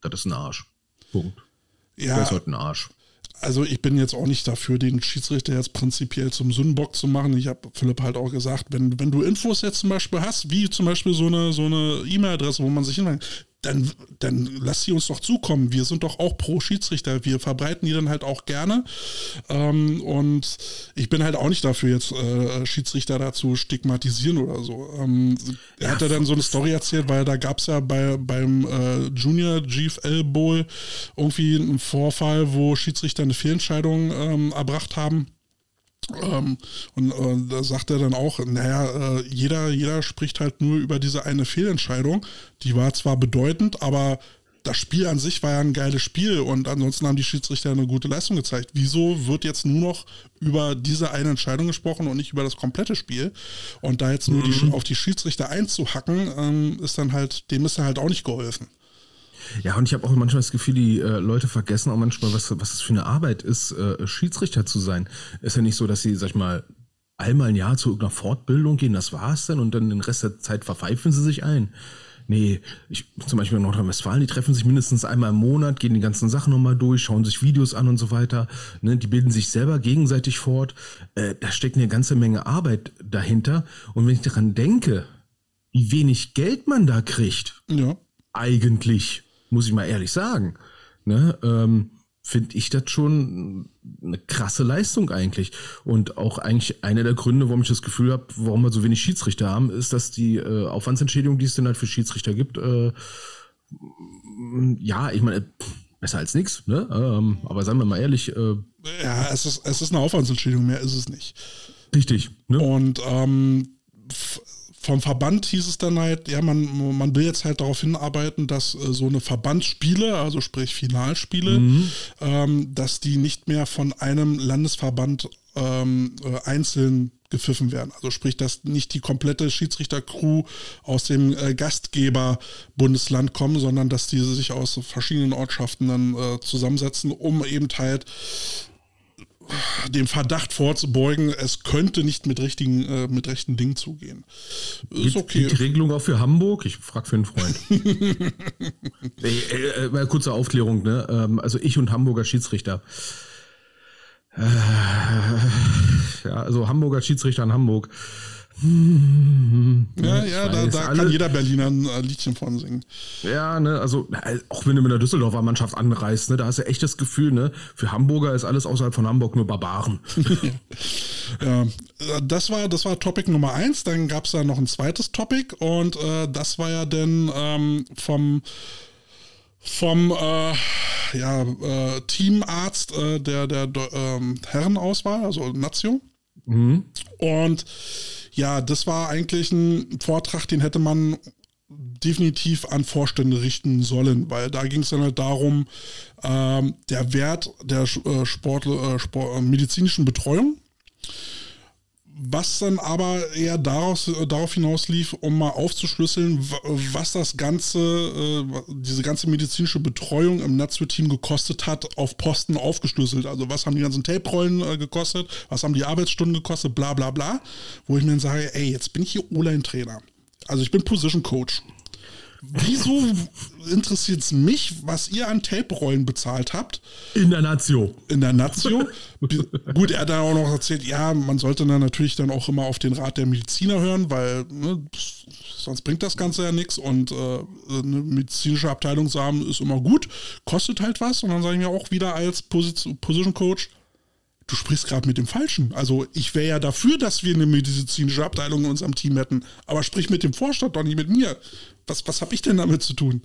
das ist ein Arsch. Punkt. Ja. Das ist halt ein Arsch also ich bin jetzt auch nicht dafür, den Schiedsrichter jetzt prinzipiell zum Sündenbock zu machen. Ich habe Philipp halt auch gesagt, wenn, wenn du Infos jetzt zum Beispiel hast, wie zum Beispiel so eine so E-Mail-Adresse, wo man sich hinweist, dann, dann lass sie uns doch zukommen. Wir sind doch auch pro Schiedsrichter. Wir verbreiten die dann halt auch gerne. Ähm, und ich bin halt auch nicht dafür, jetzt äh, Schiedsrichter dazu stigmatisieren oder so. Ähm, er hat ja dann so eine Story erzählt, weil da gab es ja bei, beim äh, Junior GFL Bowl irgendwie einen Vorfall, wo Schiedsrichter eine Fehlentscheidung ähm, erbracht haben. Ähm, und äh, da sagt er dann auch, naja, äh, jeder, jeder spricht halt nur über diese eine Fehlentscheidung. Die war zwar bedeutend, aber das Spiel an sich war ja ein geiles Spiel und ansonsten haben die Schiedsrichter eine gute Leistung gezeigt. Wieso wird jetzt nur noch über diese eine Entscheidung gesprochen und nicht über das komplette Spiel? Und da jetzt nur mhm. die, auf die Schiedsrichter einzuhacken, ähm, ist dann halt, dem ist dann halt auch nicht geholfen. Ja, und ich habe auch manchmal das Gefühl, die äh, Leute vergessen auch manchmal, was, was es für eine Arbeit ist, äh, Schiedsrichter zu sein. Ist ja nicht so, dass sie, sag ich mal, einmal ein Jahr zu irgendeiner Fortbildung gehen, das war's dann, und dann den Rest der Zeit verpfeifen sie sich ein. Nee, ich, zum Beispiel in Nordrhein-Westfalen, die treffen sich mindestens einmal im Monat, gehen die ganzen Sachen nochmal durch, schauen sich Videos an und so weiter. Ne, die bilden sich selber gegenseitig fort. Äh, da steckt eine ganze Menge Arbeit dahinter. Und wenn ich daran denke, wie wenig Geld man da kriegt, ja. eigentlich, muss ich mal ehrlich sagen. Ne? Ähm, finde ich das schon eine krasse Leistung eigentlich. Und auch eigentlich einer der Gründe, warum ich das Gefühl habe, warum wir so wenig Schiedsrichter haben, ist, dass die äh, Aufwandsentschädigung, die es denn halt für Schiedsrichter gibt, äh, ja, ich meine, besser als nichts, ne? Ähm, aber seien wir mal ehrlich. Äh, ja, es ist, es ist eine Aufwandsentschädigung, mehr ist es nicht. Richtig. Ne? Und ähm, vom Verband hieß es dann halt, ja, man, man will jetzt halt darauf hinarbeiten, dass äh, so eine Verbandsspiele, also sprich Finalspiele, mhm. ähm, dass die nicht mehr von einem Landesverband ähm, äh, einzeln gepfiffen werden. Also sprich, dass nicht die komplette Schiedsrichtercrew aus dem äh, Gastgeber-Bundesland kommen, sondern dass diese sich aus verschiedenen Ortschaften dann äh, zusammensetzen, um eben halt dem Verdacht vorzubeugen, es könnte nicht mit richtigen, äh, mit rechten Dingen zugehen. Ist okay. Die Regelung auch für Hamburg? Ich frage für einen Freund. Äh, äh, kurze Aufklärung, ne? Ähm, also ich und Hamburger Schiedsrichter. Äh, ja, also Hamburger Schiedsrichter in Hamburg ja, ja, da, da kann jeder Berliner ein äh, Liedchen von singen. Ja, ne, also auch wenn du mit der Düsseldorfer Mannschaft anreist, ne, da hast du echt das Gefühl, ne, für Hamburger ist alles außerhalb von Hamburg nur Barbaren. ja, äh, das war, das war Topic Nummer eins. Dann gab es da noch ein zweites Topic und äh, das war ja dann ähm, vom vom äh, ja, äh, Teamarzt äh, der, der ähm, Herrenauswahl, also Nazio. Mhm. Und ja, das war eigentlich ein Vortrag, den hätte man definitiv an Vorstände richten sollen, weil da ging es dann halt darum, ähm, der Wert der äh, Sport, äh, Sport, äh, medizinischen Betreuung was dann aber eher daraus, darauf hinaus lief, um mal aufzuschlüsseln, was das ganze, äh, diese ganze medizinische Betreuung im Netzwerk-Team gekostet hat, auf Posten aufgeschlüsselt. Also was haben die ganzen Tape-Rollen äh, gekostet, was haben die Arbeitsstunden gekostet, bla bla bla. Wo ich mir dann sage, ey, jetzt bin ich hier O-Line-Trainer. Also ich bin Position Coach wieso interessiert es mich, was ihr an Tape-Rollen bezahlt habt? In der Nazio. In der Nazio. Gut, er hat dann auch noch erzählt, ja, man sollte dann natürlich dann auch immer auf den Rat der Mediziner hören, weil ne, sonst bringt das Ganze ja nichts und äh, eine medizinische Abteilung zu haben ist immer gut, kostet halt was und dann sage ich mir auch wieder als Position, Position Coach, du sprichst gerade mit dem Falschen. Also ich wäre ja dafür, dass wir eine medizinische Abteilung in unserem Team hätten, aber sprich mit dem Vorstand, doch nicht mit mir was, was habe ich denn damit zu tun?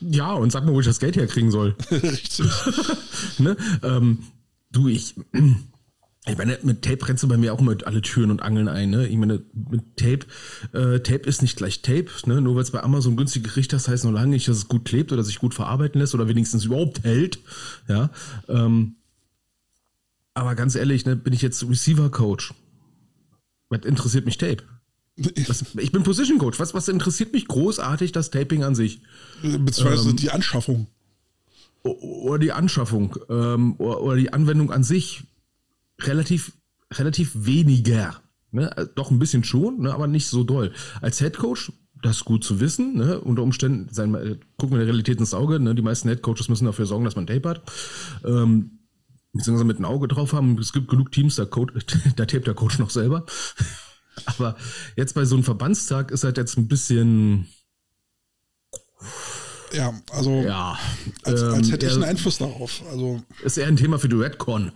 Ja, und sag mir, wo ich das Geld herkriegen soll. Richtig. ne? ähm, du, ich. Ich meine, mit Tape rennst du bei mir auch mit alle Türen und Angeln ein. Ne? Ich meine, mit Tape, äh, Tape ist nicht gleich Tape. Ne? Nur weil es bei Amazon günstig gekriegt hast, heißt noch lange nicht, dass es gut klebt oder sich gut verarbeiten lässt oder wenigstens überhaupt hält. Ja. Ähm, aber ganz ehrlich, ne, bin ich jetzt Receiver-Coach. Was interessiert mich Tape? Was, ich bin Position Coach. Was, was interessiert mich großartig das Taping an sich? Beziehungsweise ähm, die Anschaffung. Oder die Anschaffung. Ähm, oder, oder, die Anwendung an sich. Relativ, relativ weniger. Ne? Äh, doch ein bisschen schon, ne? aber nicht so doll. Als Head Coach, das ist gut zu wissen. Ne? Unter Umständen, sein, äh, gucken wir der Realität ins Auge. Ne? Die meisten Head Coaches müssen dafür sorgen, dass man Tape hat. Ähm, beziehungsweise mit einem Auge drauf haben. Es gibt genug Teams, da, da tapet der Coach noch selber. Aber jetzt bei so einem Verbandstag ist halt jetzt ein bisschen. Ja, also ja, als, als hätte ich einen Einfluss darauf. Also ist eher ein Thema für die Redcon.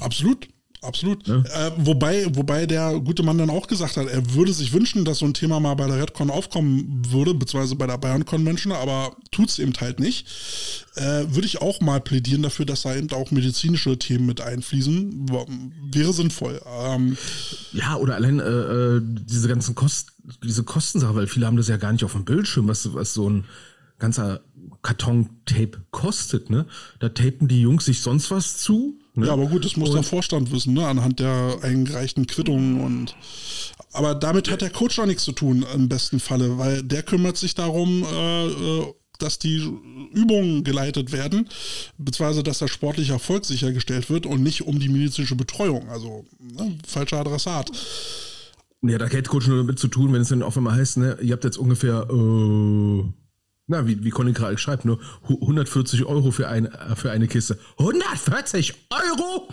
Absolut. Absolut. Ja. Äh, wobei, wobei der gute Mann dann auch gesagt hat, er würde sich wünschen, dass so ein Thema mal bei der Redcon aufkommen würde, beziehungsweise bei der Bayern Convention, aber tut es eben halt nicht. Äh, würde ich auch mal plädieren dafür, dass da eben auch medizinische Themen mit einfließen. Wäre sinnvoll. Ähm, ja, oder allein äh, äh diese ganzen Kosten, diese Kostensache, weil viele haben das ja gar nicht auf dem Bildschirm, was, was so ein ganzer Karton-Tape kostet, ne? Da tapen die Jungs sich sonst was zu Ne? Ja, aber gut, das muss und der Vorstand wissen, ne? anhand der eingereichten Quittungen und aber damit hat der Coach auch nichts zu tun im besten Falle, weil der kümmert sich darum, äh, äh, dass die Übungen geleitet werden, beziehungsweise dass der sportliche Erfolg sichergestellt wird und nicht um die medizinische Betreuung. Also ne? falscher Adressat. Ja, da hat Head Coach nur damit zu tun, wenn es dann auf einmal heißt, ne, ihr habt jetzt ungefähr äh, na, wie, wie Colin gerade schreibt, nur 140 Euro für, ein, für eine Kiste. 140 Euro?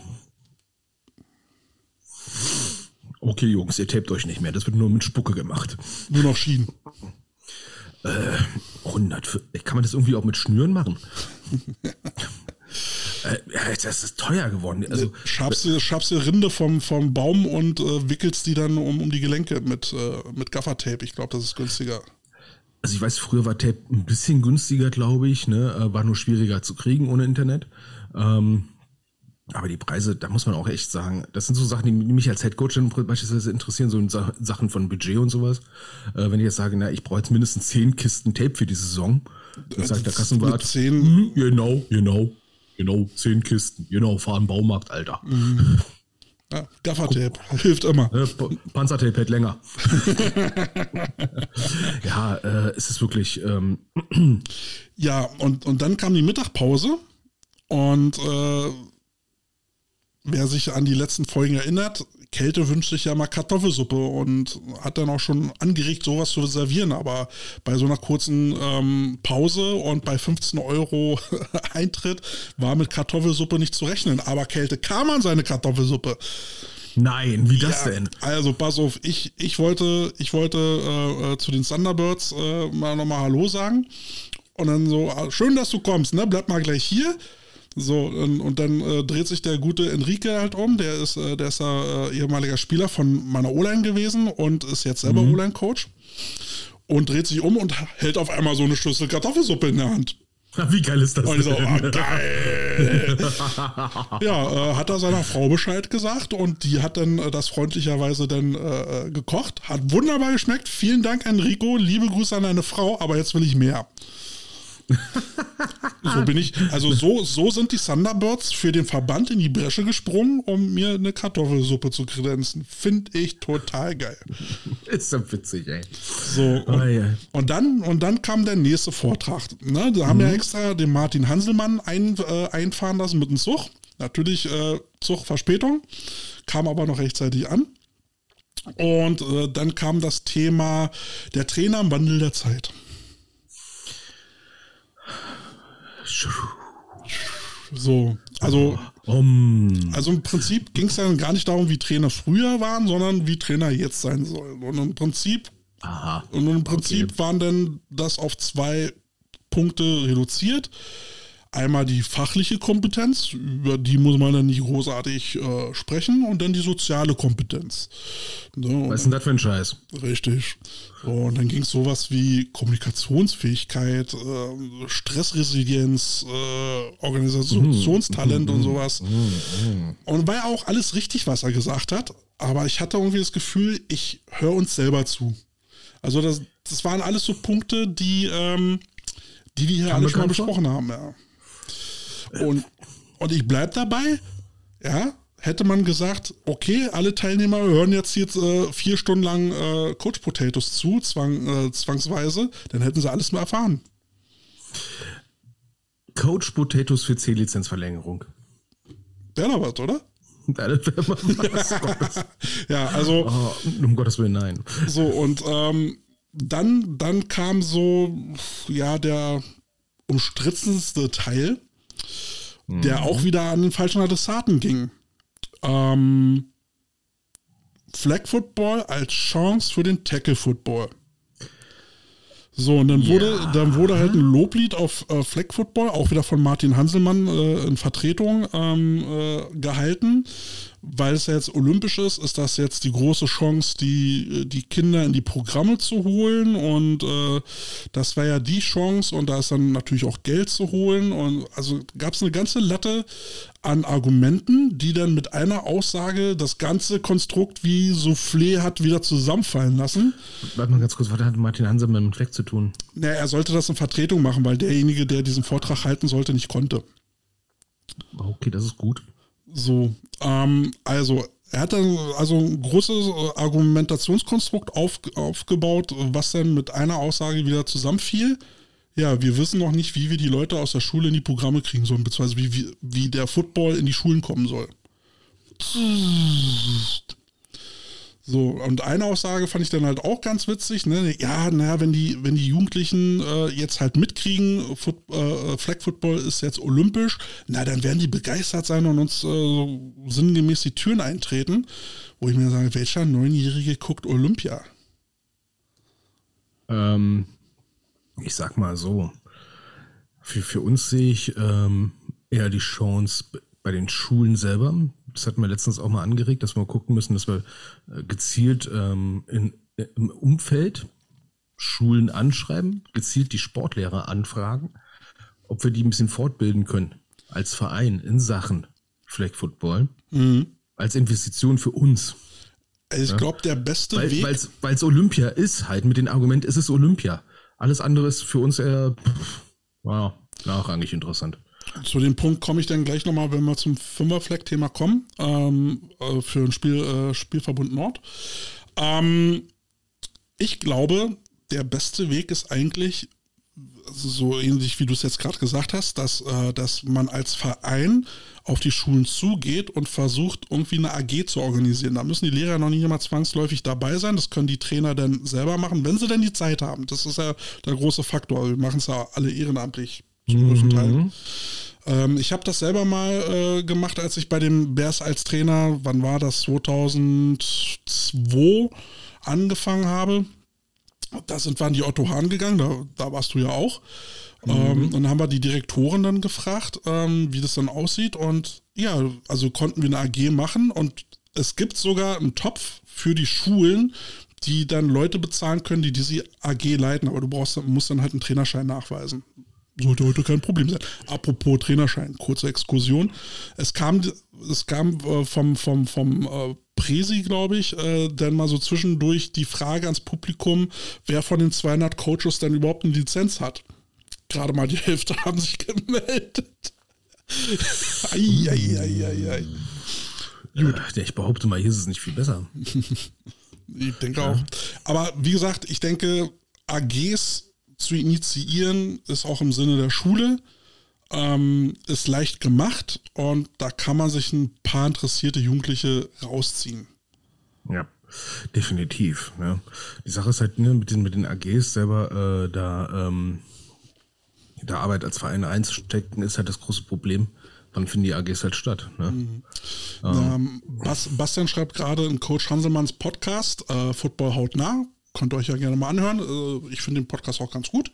Okay, Jungs, ihr tapet euch nicht mehr. Das wird nur mit Spucke gemacht. Nur noch Schienen. Äh, 100. Kann man das irgendwie auch mit Schnüren machen? äh, das ist teuer geworden. Also, schabst, du, schabst du Rinde vom, vom Baum und äh, wickelst die dann um, um die Gelenke mit, äh, mit Gaffertape. Ich glaube, das ist günstiger also ich weiß, früher war Tape ein bisschen günstiger, glaube ich, ne? Äh, war nur schwieriger zu kriegen ohne Internet. Ähm, aber die Preise, da muss man auch echt sagen, das sind so Sachen, die mich als Headcoach beispielsweise interessieren, so Sachen von Budget und sowas. Äh, wenn ich jetzt sage, na, ich brauche jetzt mindestens zehn Kisten Tape für die Saison, dann sagt der Kassenwart, zehn, mhm, genau, genau, genau, zehn Kisten, genau, fahren Baumarkt, Alter. Mhm. Ja, Gaffertape hilft immer. Ne, Panzertape hält länger. ja, äh, es ist wirklich. Ähm, ja, und, und dann kam die Mittagpause und äh, wer sich an die letzten Folgen erinnert, Kälte wünscht sich ja mal Kartoffelsuppe und hat dann auch schon angeregt, sowas zu servieren. Aber bei so einer kurzen ähm, Pause und bei 15 Euro Eintritt war mit Kartoffelsuppe nicht zu rechnen. Aber Kälte kam an seine Kartoffelsuppe. Nein, wie das ja, denn? Also pass auf, ich, ich wollte, ich wollte äh, äh zu den Thunderbirds äh, mal nochmal Hallo sagen. Und dann so, ah, schön, dass du kommst, ne? Bleib mal gleich hier. So, und, und dann äh, dreht sich der gute Enrique halt um. Der ist, äh, der ist äh, ehemaliger Spieler von meiner O-Line gewesen und ist jetzt selber mhm. O-Line-Coach. Und dreht sich um und hält auf einmal so eine Schüssel Kartoffelsuppe in der Hand. Wie geil ist das? Und so, oh, geil. ja, äh, hat er seiner Frau Bescheid gesagt und die hat dann äh, das freundlicherweise dann äh, gekocht. Hat wunderbar geschmeckt. Vielen Dank, Enrico. Liebe Grüße an deine Frau, aber jetzt will ich mehr. so bin ich, also so, so sind die Thunderbirds für den Verband in die Bresche gesprungen, um mir eine Kartoffelsuppe zu kredenzen. Finde ich total geil. Ist so witzig, ey. So, und, Oh, ja. und dann, und dann kam der nächste Vortrag. Ne? Da haben wir extra den Martin Hanselmann ein, äh, einfahren lassen mit dem Zug. Natürlich äh, Zugverspätung, kam aber noch rechtzeitig an. Und äh, dann kam das Thema der Trainer im Wandel der Zeit. So, also, Um, also im Prinzip ging es dann gar nicht darum, wie Trainer früher waren, sondern wie Trainer jetzt sein sollen. Und im Prinzip aha. und im Prinzip waren dann das auf zwei Punkte reduziert. Einmal die fachliche Kompetenz, über die muss man dann nicht großartig äh, sprechen, und dann die soziale Kompetenz. Ne, und Was ist denn das für ein Scheiß? Richtig. So, und dann ging es sowas wie Kommunikationsfähigkeit, äh, Stressresilienz, äh, Organisationstalent und sowas. Und war ja auch alles richtig, was er gesagt hat. Aber ich hatte irgendwie das Gefühl, ich höre uns selber zu. Also das, das waren alles so Punkte, die, ähm, die wir hier alle schon mal besprochen haben, ja. Und, und ich bleib dabei, ja, hätte man gesagt, okay, alle Teilnehmer hören jetzt jetzt äh, vier Stunden lang äh, Coach Potatoes zu, zwang, äh, zwangsweise, dann hätten sie alles mal erfahren. Coach Potatoes für C-Lizenzverlängerung. Wäre doch was, oder? Was. Ja, also Oh, um Gottes Willen, nein. so und ähm, dann, dann kam so, ja, der umstrittenste Teil, der auch wieder an den falschen Adressaten ging. Ähm, Flag Football als Chance für den Tackle Football. So, und dann wurde, dann wurde halt ein Loblied auf äh, Flag Football, auch wieder von Martin Hanselmann äh, in Vertretung ähm, äh, gehalten. Weil es ja jetzt olympisch ist, ist das jetzt die große Chance, die, die Kinder in die Programme zu holen. Und äh, das war ja die Chance und da ist dann natürlich auch Geld zu holen. Und also gab es eine ganze Latte an Argumenten, die dann mit einer Aussage das ganze Konstrukt wie Soufflé hat wieder zusammenfallen lassen. Warte mal ganz kurz, was hat Martin Hanselmann mit Fleck zu tun? Naja, er sollte das in Vertretung machen, weil derjenige, der diesen Vortrag halten sollte, nicht konnte. Okay, das ist gut. So, ähm, also er hat dann also ein großes äh, Argumentationskonstrukt auf, aufgebaut, was dann mit einer Aussage wieder zusammenfiel. Ja, wir wissen noch nicht, wie wir die Leute aus der Schule in die Programme kriegen sollen, beziehungsweise wie, wie, wie der Football in die Schulen kommen soll. So, und eine Aussage fand ich dann halt auch ganz witzig, ne? Ja, naja, wenn die, wenn die Jugendlichen äh, jetzt halt mitkriegen, Foot, äh, Flag Football ist jetzt olympisch, na, dann werden die begeistert sein und uns äh, so sinngemäß die Türen eintreten. Wo ich mir sage, welcher Neunjährige guckt Olympia? Ähm, ich sag mal so, für, für uns sehe ich ähm, eher die Chance bei den Schulen selber. Das hatten wir letztens auch mal angeregt, dass wir gucken müssen, dass wir äh, gezielt ähm, in, äh, im Umfeld Schulen anschreiben, gezielt die Sportlehrer anfragen, ob wir die ein bisschen fortbilden können als Verein in Sachen Flag Football, als Investition für uns. Also ich glaube, der beste Weil Weg. weil es Olympia ist halt, mit dem Argument, es ist Olympia. Alles andere ist für uns eher, pff, wow, nachrangig interessant. Zu dem Punkt komme ich dann gleich nochmal, wenn wir zum Fünferfleck-Thema kommen, ähm, äh, für ein Spiel, äh, Spielverbund Nord. Ähm, ich glaube, der beste Weg ist eigentlich, so ähnlich wie du es jetzt gerade gesagt hast, dass, äh, dass man als Verein auf die Schulen zugeht und versucht, irgendwie eine AG zu organisieren. Da müssen die Lehrer noch nicht immer zwangsläufig dabei sein. Das können die Trainer dann selber machen, wenn sie denn die Zeit haben. Das ist ja der große Faktor. Wir machen es ja alle ehrenamtlich zum größten Teil. Ähm, ich habe das selber mal äh, gemacht, als ich bei den Bears als Trainer, wann war das, 2002 angefangen habe. Da sind wir an die Otto Hahn gegangen, da, da warst du ja auch. Ähm, und dann haben wir die Direktoren dann gefragt, ähm, wie das dann aussieht. Und ja, also konnten wir eine AG machen und es gibt sogar einen Topf für die Schulen, die dann Leute bezahlen können, die diese AG leiten. Aber du brauchst, musst dann halt einen Trainerschein nachweisen. Sollte heute kein Problem sein. Apropos Trainerschein, kurze Exkursion. Es kam, es kam äh, vom, vom, vom äh, Presi, glaube ich, äh, dann mal so zwischendurch die Frage ans Publikum, wer von den 200 Coaches denn überhaupt eine Lizenz hat. gerade mal die Hälfte haben sich gemeldet. Eieieiei. Gut. Äh, ich behaupte mal, hier ist es nicht viel besser. ich denke ja. auch. Aber wie gesagt, ich denke, AGs zu initiieren ist auch im Sinne der Schule. Ähm, ist leicht gemacht und da kann man sich ein paar interessierte Jugendliche rausziehen. Ja, definitiv. Ja. Die Sache ist halt ne, mit, den, mit den AGs selber, äh, da, ähm, da Arbeit als Verein einzustecken, ist halt das große Problem wann finden die AGs halt statt? Ne? Mhm. Ähm. Bas Bastian schreibt gerade in Coach Hanselmanns Podcast, äh, Football hautnah. Könnt ihr euch ja gerne mal anhören. Äh, ich finde den Podcast auch ganz gut.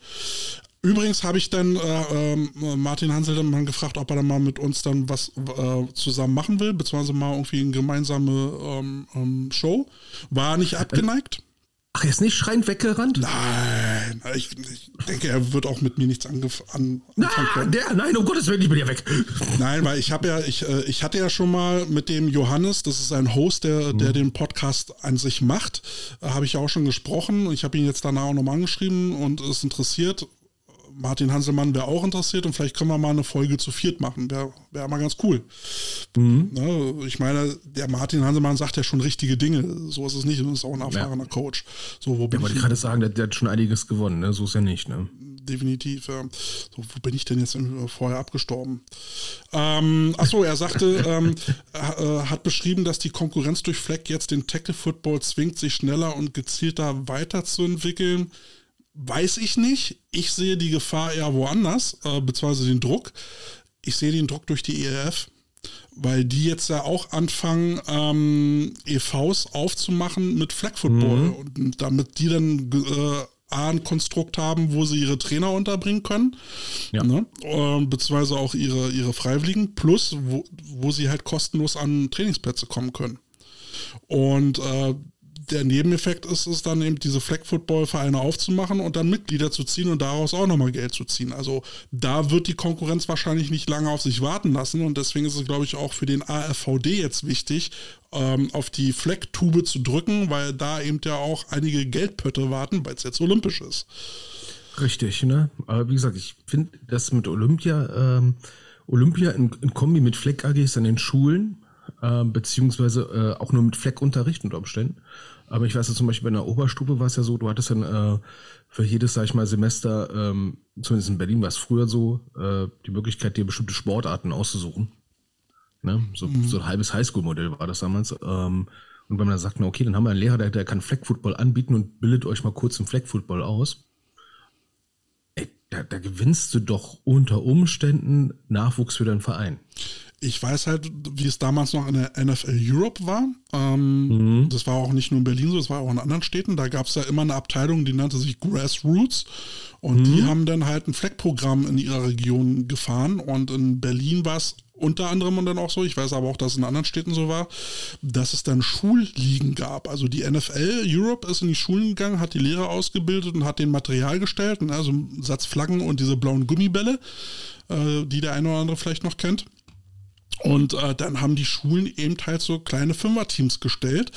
Übrigens habe ich dann äh, äh, Martin Hanselmann gefragt, ob er dann mal mit uns dann was äh, zusammen machen will, beziehungsweise mal irgendwie eine gemeinsame ähm, ähm, Show. War nicht abgeneigt. Ach, er ist nicht schreiend weggerannt? Nein, ich, ich denke, er wird auch mit mir nichts angef an, anfangen können. Der, nein, um Gottes Willen, ich bin ja weg. Nein, weil ich habe ja, ich, äh, ich hatte ja schon mal mit dem Johannes, das ist ein Host, der, der mhm. den Podcast an sich macht, äh, habe ich auch schon gesprochen. Ich habe ihn jetzt danach auch nochmal angeschrieben und ist interessiert. Martin Hanselmann wäre auch interessiert und vielleicht können wir mal eine Folge zu viert machen. Wäre wär mal ganz cool. Mhm. Ne, ich meine, der Martin Hanselmann sagt ja schon richtige Dinge. So ist es nicht und ist auch ein erfahrener ja. Coach. So, wo bin ja, wollte ich gerade sagen, der, der, hat schon einiges gewonnen. Ne? So ist er nicht. Ne? Definitiv. Ja. So, wo bin ich denn jetzt vorher abgestorben? Ähm, achso, er sagte, ähm, äh, hat beschrieben, dass die Konkurrenz durch Fleck jetzt den Tackle Football zwingt, sich schneller und gezielter weiterzuentwickeln. Weiß ich nicht. Ich sehe die Gefahr eher woanders, äh, beziehungsweise den Druck. Ich sehe den Druck durch die ERF, weil die jetzt ja auch anfangen, ähm, EVs aufzumachen mit Flag Football. Mhm. Und damit die dann äh, ein Konstrukt haben, wo sie ihre Trainer unterbringen können, ja. ne? äh, beziehungsweise auch ihre, ihre Freiwilligen, plus wo, wo sie halt kostenlos an Trainingsplätze kommen können. Und äh, der Nebeneffekt ist es dann eben, diese Flag-Football-Vereine aufzumachen und dann Mitglieder zu ziehen und daraus auch nochmal Geld zu ziehen. Also da wird die Konkurrenz wahrscheinlich nicht lange auf sich warten lassen und deswegen ist es, glaube ich, auch für den AFVD jetzt wichtig, ähm, auf die Flag-Tube zu drücken, weil da eben ja auch einige Geldpötte warten, weil es jetzt olympisch ist. Richtig, ne? Aber wie gesagt, ich finde das mit Olympia, ähm, Olympia in, in Kombi mit Fleck-AGs an den Schulen, äh, beziehungsweise äh, auch nur mit Fleckunterricht unter Umständen, aber ich weiß ja zum Beispiel bei einer Oberstufe war es ja so, du hattest dann äh, für jedes, sag ich mal, Semester, ähm, zumindest in Berlin war es früher so, äh, die Möglichkeit, dir bestimmte Sportarten auszusuchen. Ne? So, mhm. so ein halbes Highschool-Modell war das damals. Ähm, und wenn man dann sagt, na okay, dann haben wir einen Lehrer, der, der kann Flag Football anbieten und bildet euch mal kurz im Flag Football aus. Ey, da, da gewinnst du doch unter Umständen Nachwuchs für deinen Verein. Ich weiß halt, wie es damals noch in der NFL Europe war. Ähm, mhm. Das war auch nicht nur in Berlin so, das war auch in anderen Städten. Da gab es ja immer eine Abteilung, die nannte sich Grassroots. Und mhm. die haben dann halt ein Fleckprogramm in ihrer Region gefahren. Und in Berlin war es unter anderem und dann auch so, ich weiß aber auch, dass es in anderen Städten so war, dass es dann Schulligen gab. Also die NFL Europe ist in die Schulen gegangen, hat die Lehrer ausgebildet und hat den Material gestellt, also einen Satz Flaggen und diese blauen Gummibälle, äh, die der eine oder andere vielleicht noch kennt. Und äh, dann haben die Schulen eben halt so kleine Fünferteams gestellt,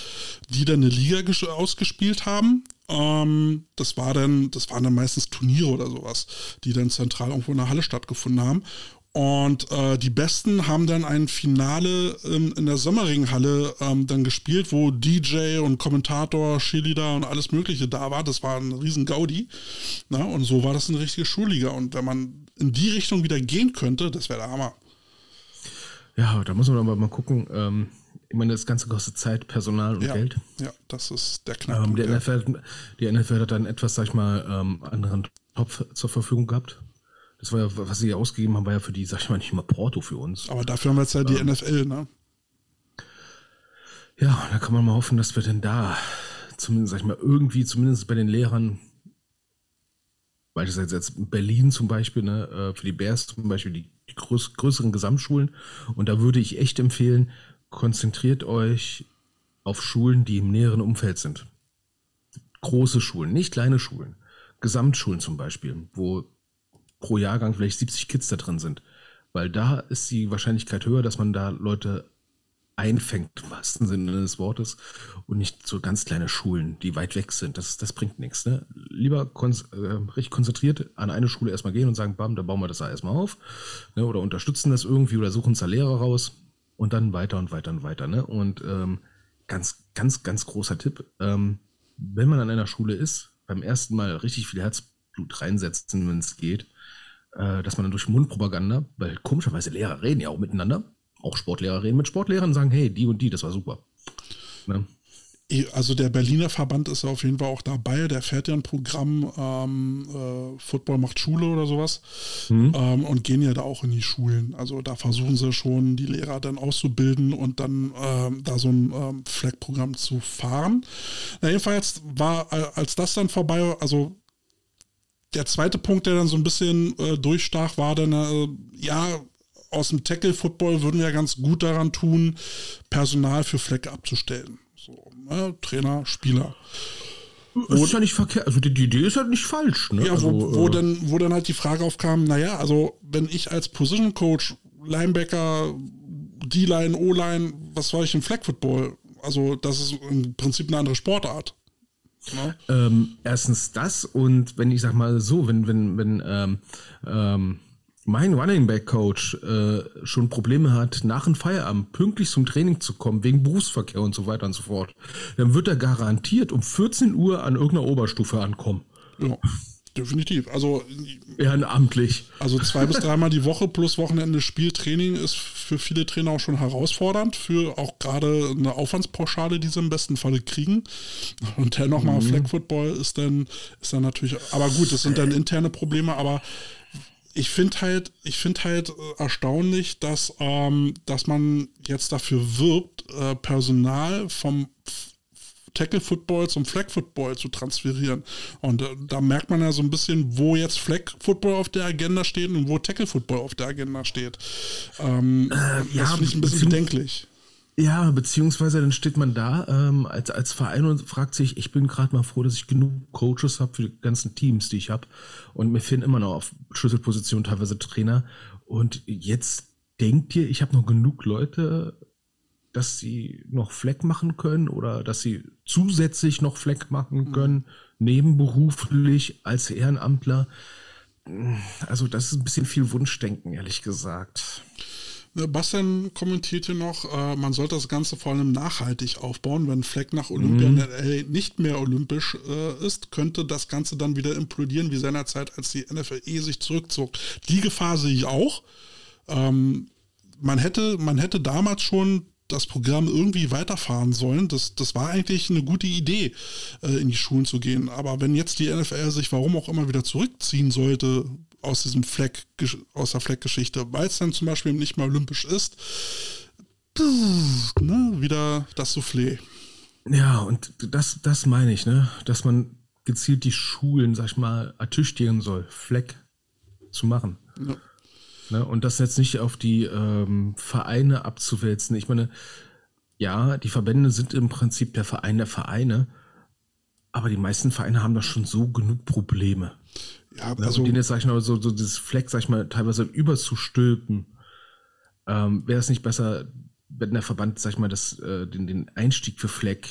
die dann eine Liga ausgespielt haben. Ähm, das war dann, das waren dann meistens Turniere oder sowas, die dann zentral irgendwo in der Halle stattgefunden haben. Und äh, die Besten haben dann ein Finale ähm, in der Sommerringhalle ähm, dann gespielt, wo DJ und Kommentator, Cheerleader und alles Mögliche da war. Das war ein riesen Gaudi. Na, und so war das eine richtige Schulliga. Und wenn man in die Richtung wieder gehen könnte, das wäre der Hammer. Ja, da muss man aber mal gucken. Ähm, ich meine, das Ganze kostet Zeit, Personal und ja, Geld. Ja, das ist der Knackpunkt. Ähm, der NFL, die NFL hat dann etwas, sag ich mal, ähm, anderen Topf zur Verfügung gehabt. Das war ja, was sie ausgegeben haben, war ja für die, sag ich mal, nicht immer Porto für uns. Aber dafür haben wir jetzt ja die ähm, NFL, ne? Ja, da kann man mal hoffen, dass wir denn da zumindest, sag ich mal, irgendwie, zumindest bei den Lehrern, weil das jetzt in Berlin zum Beispiel, ne, äh, für die Bears zum Beispiel, die größ größeren Gesamtschulen. Und da würde ich echt empfehlen, konzentriert euch auf Schulen, die im näheren Umfeld sind. Große Schulen, nicht kleine Schulen. Gesamtschulen zum Beispiel, wo pro Jahrgang vielleicht 70 Kids da drin sind. Weil da ist die Wahrscheinlichkeit höher, dass man da Leute einfängt, im wahrsten Sinne des Wortes, und nicht so ganz kleine Schulen, die weit weg sind. Das, das bringt nichts. Ne? Lieber kon äh, richtig konzentriert an eine Schule erstmal gehen und sagen, bam, da bauen wir das da erstmal auf. Ne? Oder unterstützen das irgendwie oder suchen uns da Lehrer raus und dann weiter und weiter und weiter. Ne? Und ähm, ganz, ganz, ganz großer Tipp, ähm, wenn man an einer Schule ist, beim ersten Mal richtig viel Herzblut reinsetzen, wenn es geht, äh, dass man dann durch Mundpropaganda, weil komischerweise Lehrer reden ja auch miteinander, auch Sportlehrer reden mit Sportlehrern und sagen, hey, die und die, das war super. Ne? Also der Berliner Verband ist ja auf jeden Fall auch dabei. Der fährt ja ein Programm, ähm, äh, Football macht Schule oder sowas mhm. ähm, und gehen ja da auch in die Schulen. Also da versuchen sie schon, die Lehrer dann auszubilden und dann ähm, da so ein ähm, Flag-Programm zu fahren. Na, jedenfalls war, äh, als das dann vorbei, also der zweite Punkt, der dann so ein bisschen äh, durchstach, war dann, äh, ja, aus dem Tackle-Football würden wir ganz gut daran tun, Personal für Fleck abzustellen. So, ne? Trainer, Spieler. Das ist ja nicht verkehrt. Also die, die, Idee ist halt nicht falsch. Ne? Ja, also, wo, wo, äh, dann, wo dann halt die Frage aufkam, naja, also wenn ich als Position Coach, Linebacker, D-Line, O-Line, was war ich im Flag Football? Also das ist im Prinzip eine andere Sportart. Ja. Ähm, erstens das und wenn ich sag mal so, wenn, wenn, wenn ähm, ähm, mein Running Back Coach äh, schon Probleme hat, nach dem Feierabend pünktlich zum Training zu kommen, wegen Berufsverkehr und so weiter und so fort, dann wird er garantiert um 14 Uhr an irgendeiner Oberstufe ankommen. Ja, definitiv. Also ehrenamtlich. Also zwei bis dreimal die Woche plus Wochenende Spieltraining ist für viele Trainer auch schon herausfordernd, für auch gerade eine Aufwandspauschale, die sie im besten Falle kriegen. Und dann nochmal mhm. Flag Football ist dann, ist dann natürlich, aber gut, das sind dann interne Probleme, aber ich finde halt, ich finde halt äh, erstaunlich, dass, ähm, dass man jetzt dafür wirbt, äh, Personal vom Tackle Football zum Flag Football zu transferieren. Und äh, da merkt man ja so ein bisschen, wo jetzt Flag Football auf der Agenda steht und wo Tackle Football auf der Agenda steht. Ähm, äh, ja, das finde ich ein bisschen bedenklich. Ja, beziehungsweise dann steht man da ähm, als, als Verein und fragt sich, ich bin gerade mal froh, dass ich genug Coaches habe für die ganzen Teams, die ich habe. Und mir fehlen immer noch auf Schlüsselpositionen teilweise Trainer. Und jetzt denkt ihr, ich habe noch genug Leute, dass sie noch Fleck machen können oder dass sie zusätzlich noch Fleck machen mhm. können, mhm. nebenberuflich als Ehrenamtler. Also das ist ein bisschen viel Wunschdenken, ehrlich gesagt. Ne, Bastian kommentiert hier noch, äh, man sollte das Ganze vor allem nachhaltig aufbauen. Wenn Fleck nach Olympia mhm. nicht mehr olympisch äh, ist, könnte das Ganze dann wieder implodieren, wie seinerzeit, als die NFLE sich zurückzog. Die Gefahr sehe ich auch. Ähm, man, hätte, man hätte damals schon das Programm irgendwie weiterfahren sollen. Das, das war eigentlich eine gute Idee, äh, in die Schulen zu gehen. Aber wenn jetzt die NFL sich warum auch immer wieder zurückziehen sollte, aus diesem Fleck, aus der Fleckgeschichte, weil es dann zum Beispiel nicht mehr olympisch ist, ne, wieder das Soufflé. Ja, und das, das meine ich, ne, dass man gezielt die Schulen, sag ich mal, ertüchtigen soll, Fleck zu machen. Ja. Ne, und das jetzt nicht auf die ähm, Vereine abzuwälzen. Ich meine, ja, die Verbände sind im Prinzip der Verein der Vereine, aber die meisten Vereine haben da schon so genug Probleme. Ja, also, also den jetzt, sag ich mal, so, so dieses Fleck, sag ich mal, teilweise überzustülpen. Ähm, Wäre es nicht besser, wenn der Verband, sag ich mal, das, äh, den, den Einstieg für Fleck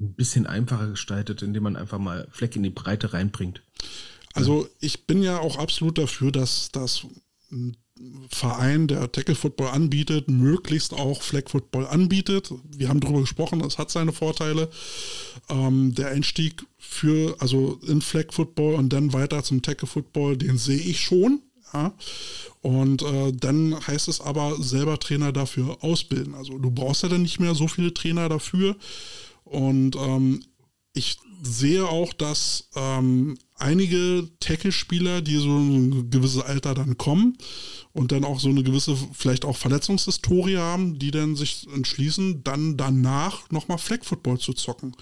ein bisschen einfacher gestaltet, indem man einfach mal Fleck in die Breite reinbringt? Also ich bin ja auch absolut dafür, dass das Verein, der Tackle Football anbietet, möglichst auch Flag Football anbietet. Wir haben darüber gesprochen, das hat seine Vorteile. Ähm, der Einstieg für, also in Flag Football und dann weiter zum Tackle Football, den sehe ich schon. Ja. Und äh, dann heißt es aber selber Trainer dafür ausbilden. Also du brauchst ja dann nicht mehr so viele Trainer dafür. Und ähm, ich sehe auch, dass ähm, einige Tackle-Spieler, die so ein gewisses Alter dann kommen und dann auch so eine gewisse, vielleicht auch Verletzungshistorie haben, die dann sich entschließen, dann danach nochmal Flag Football zu zocken.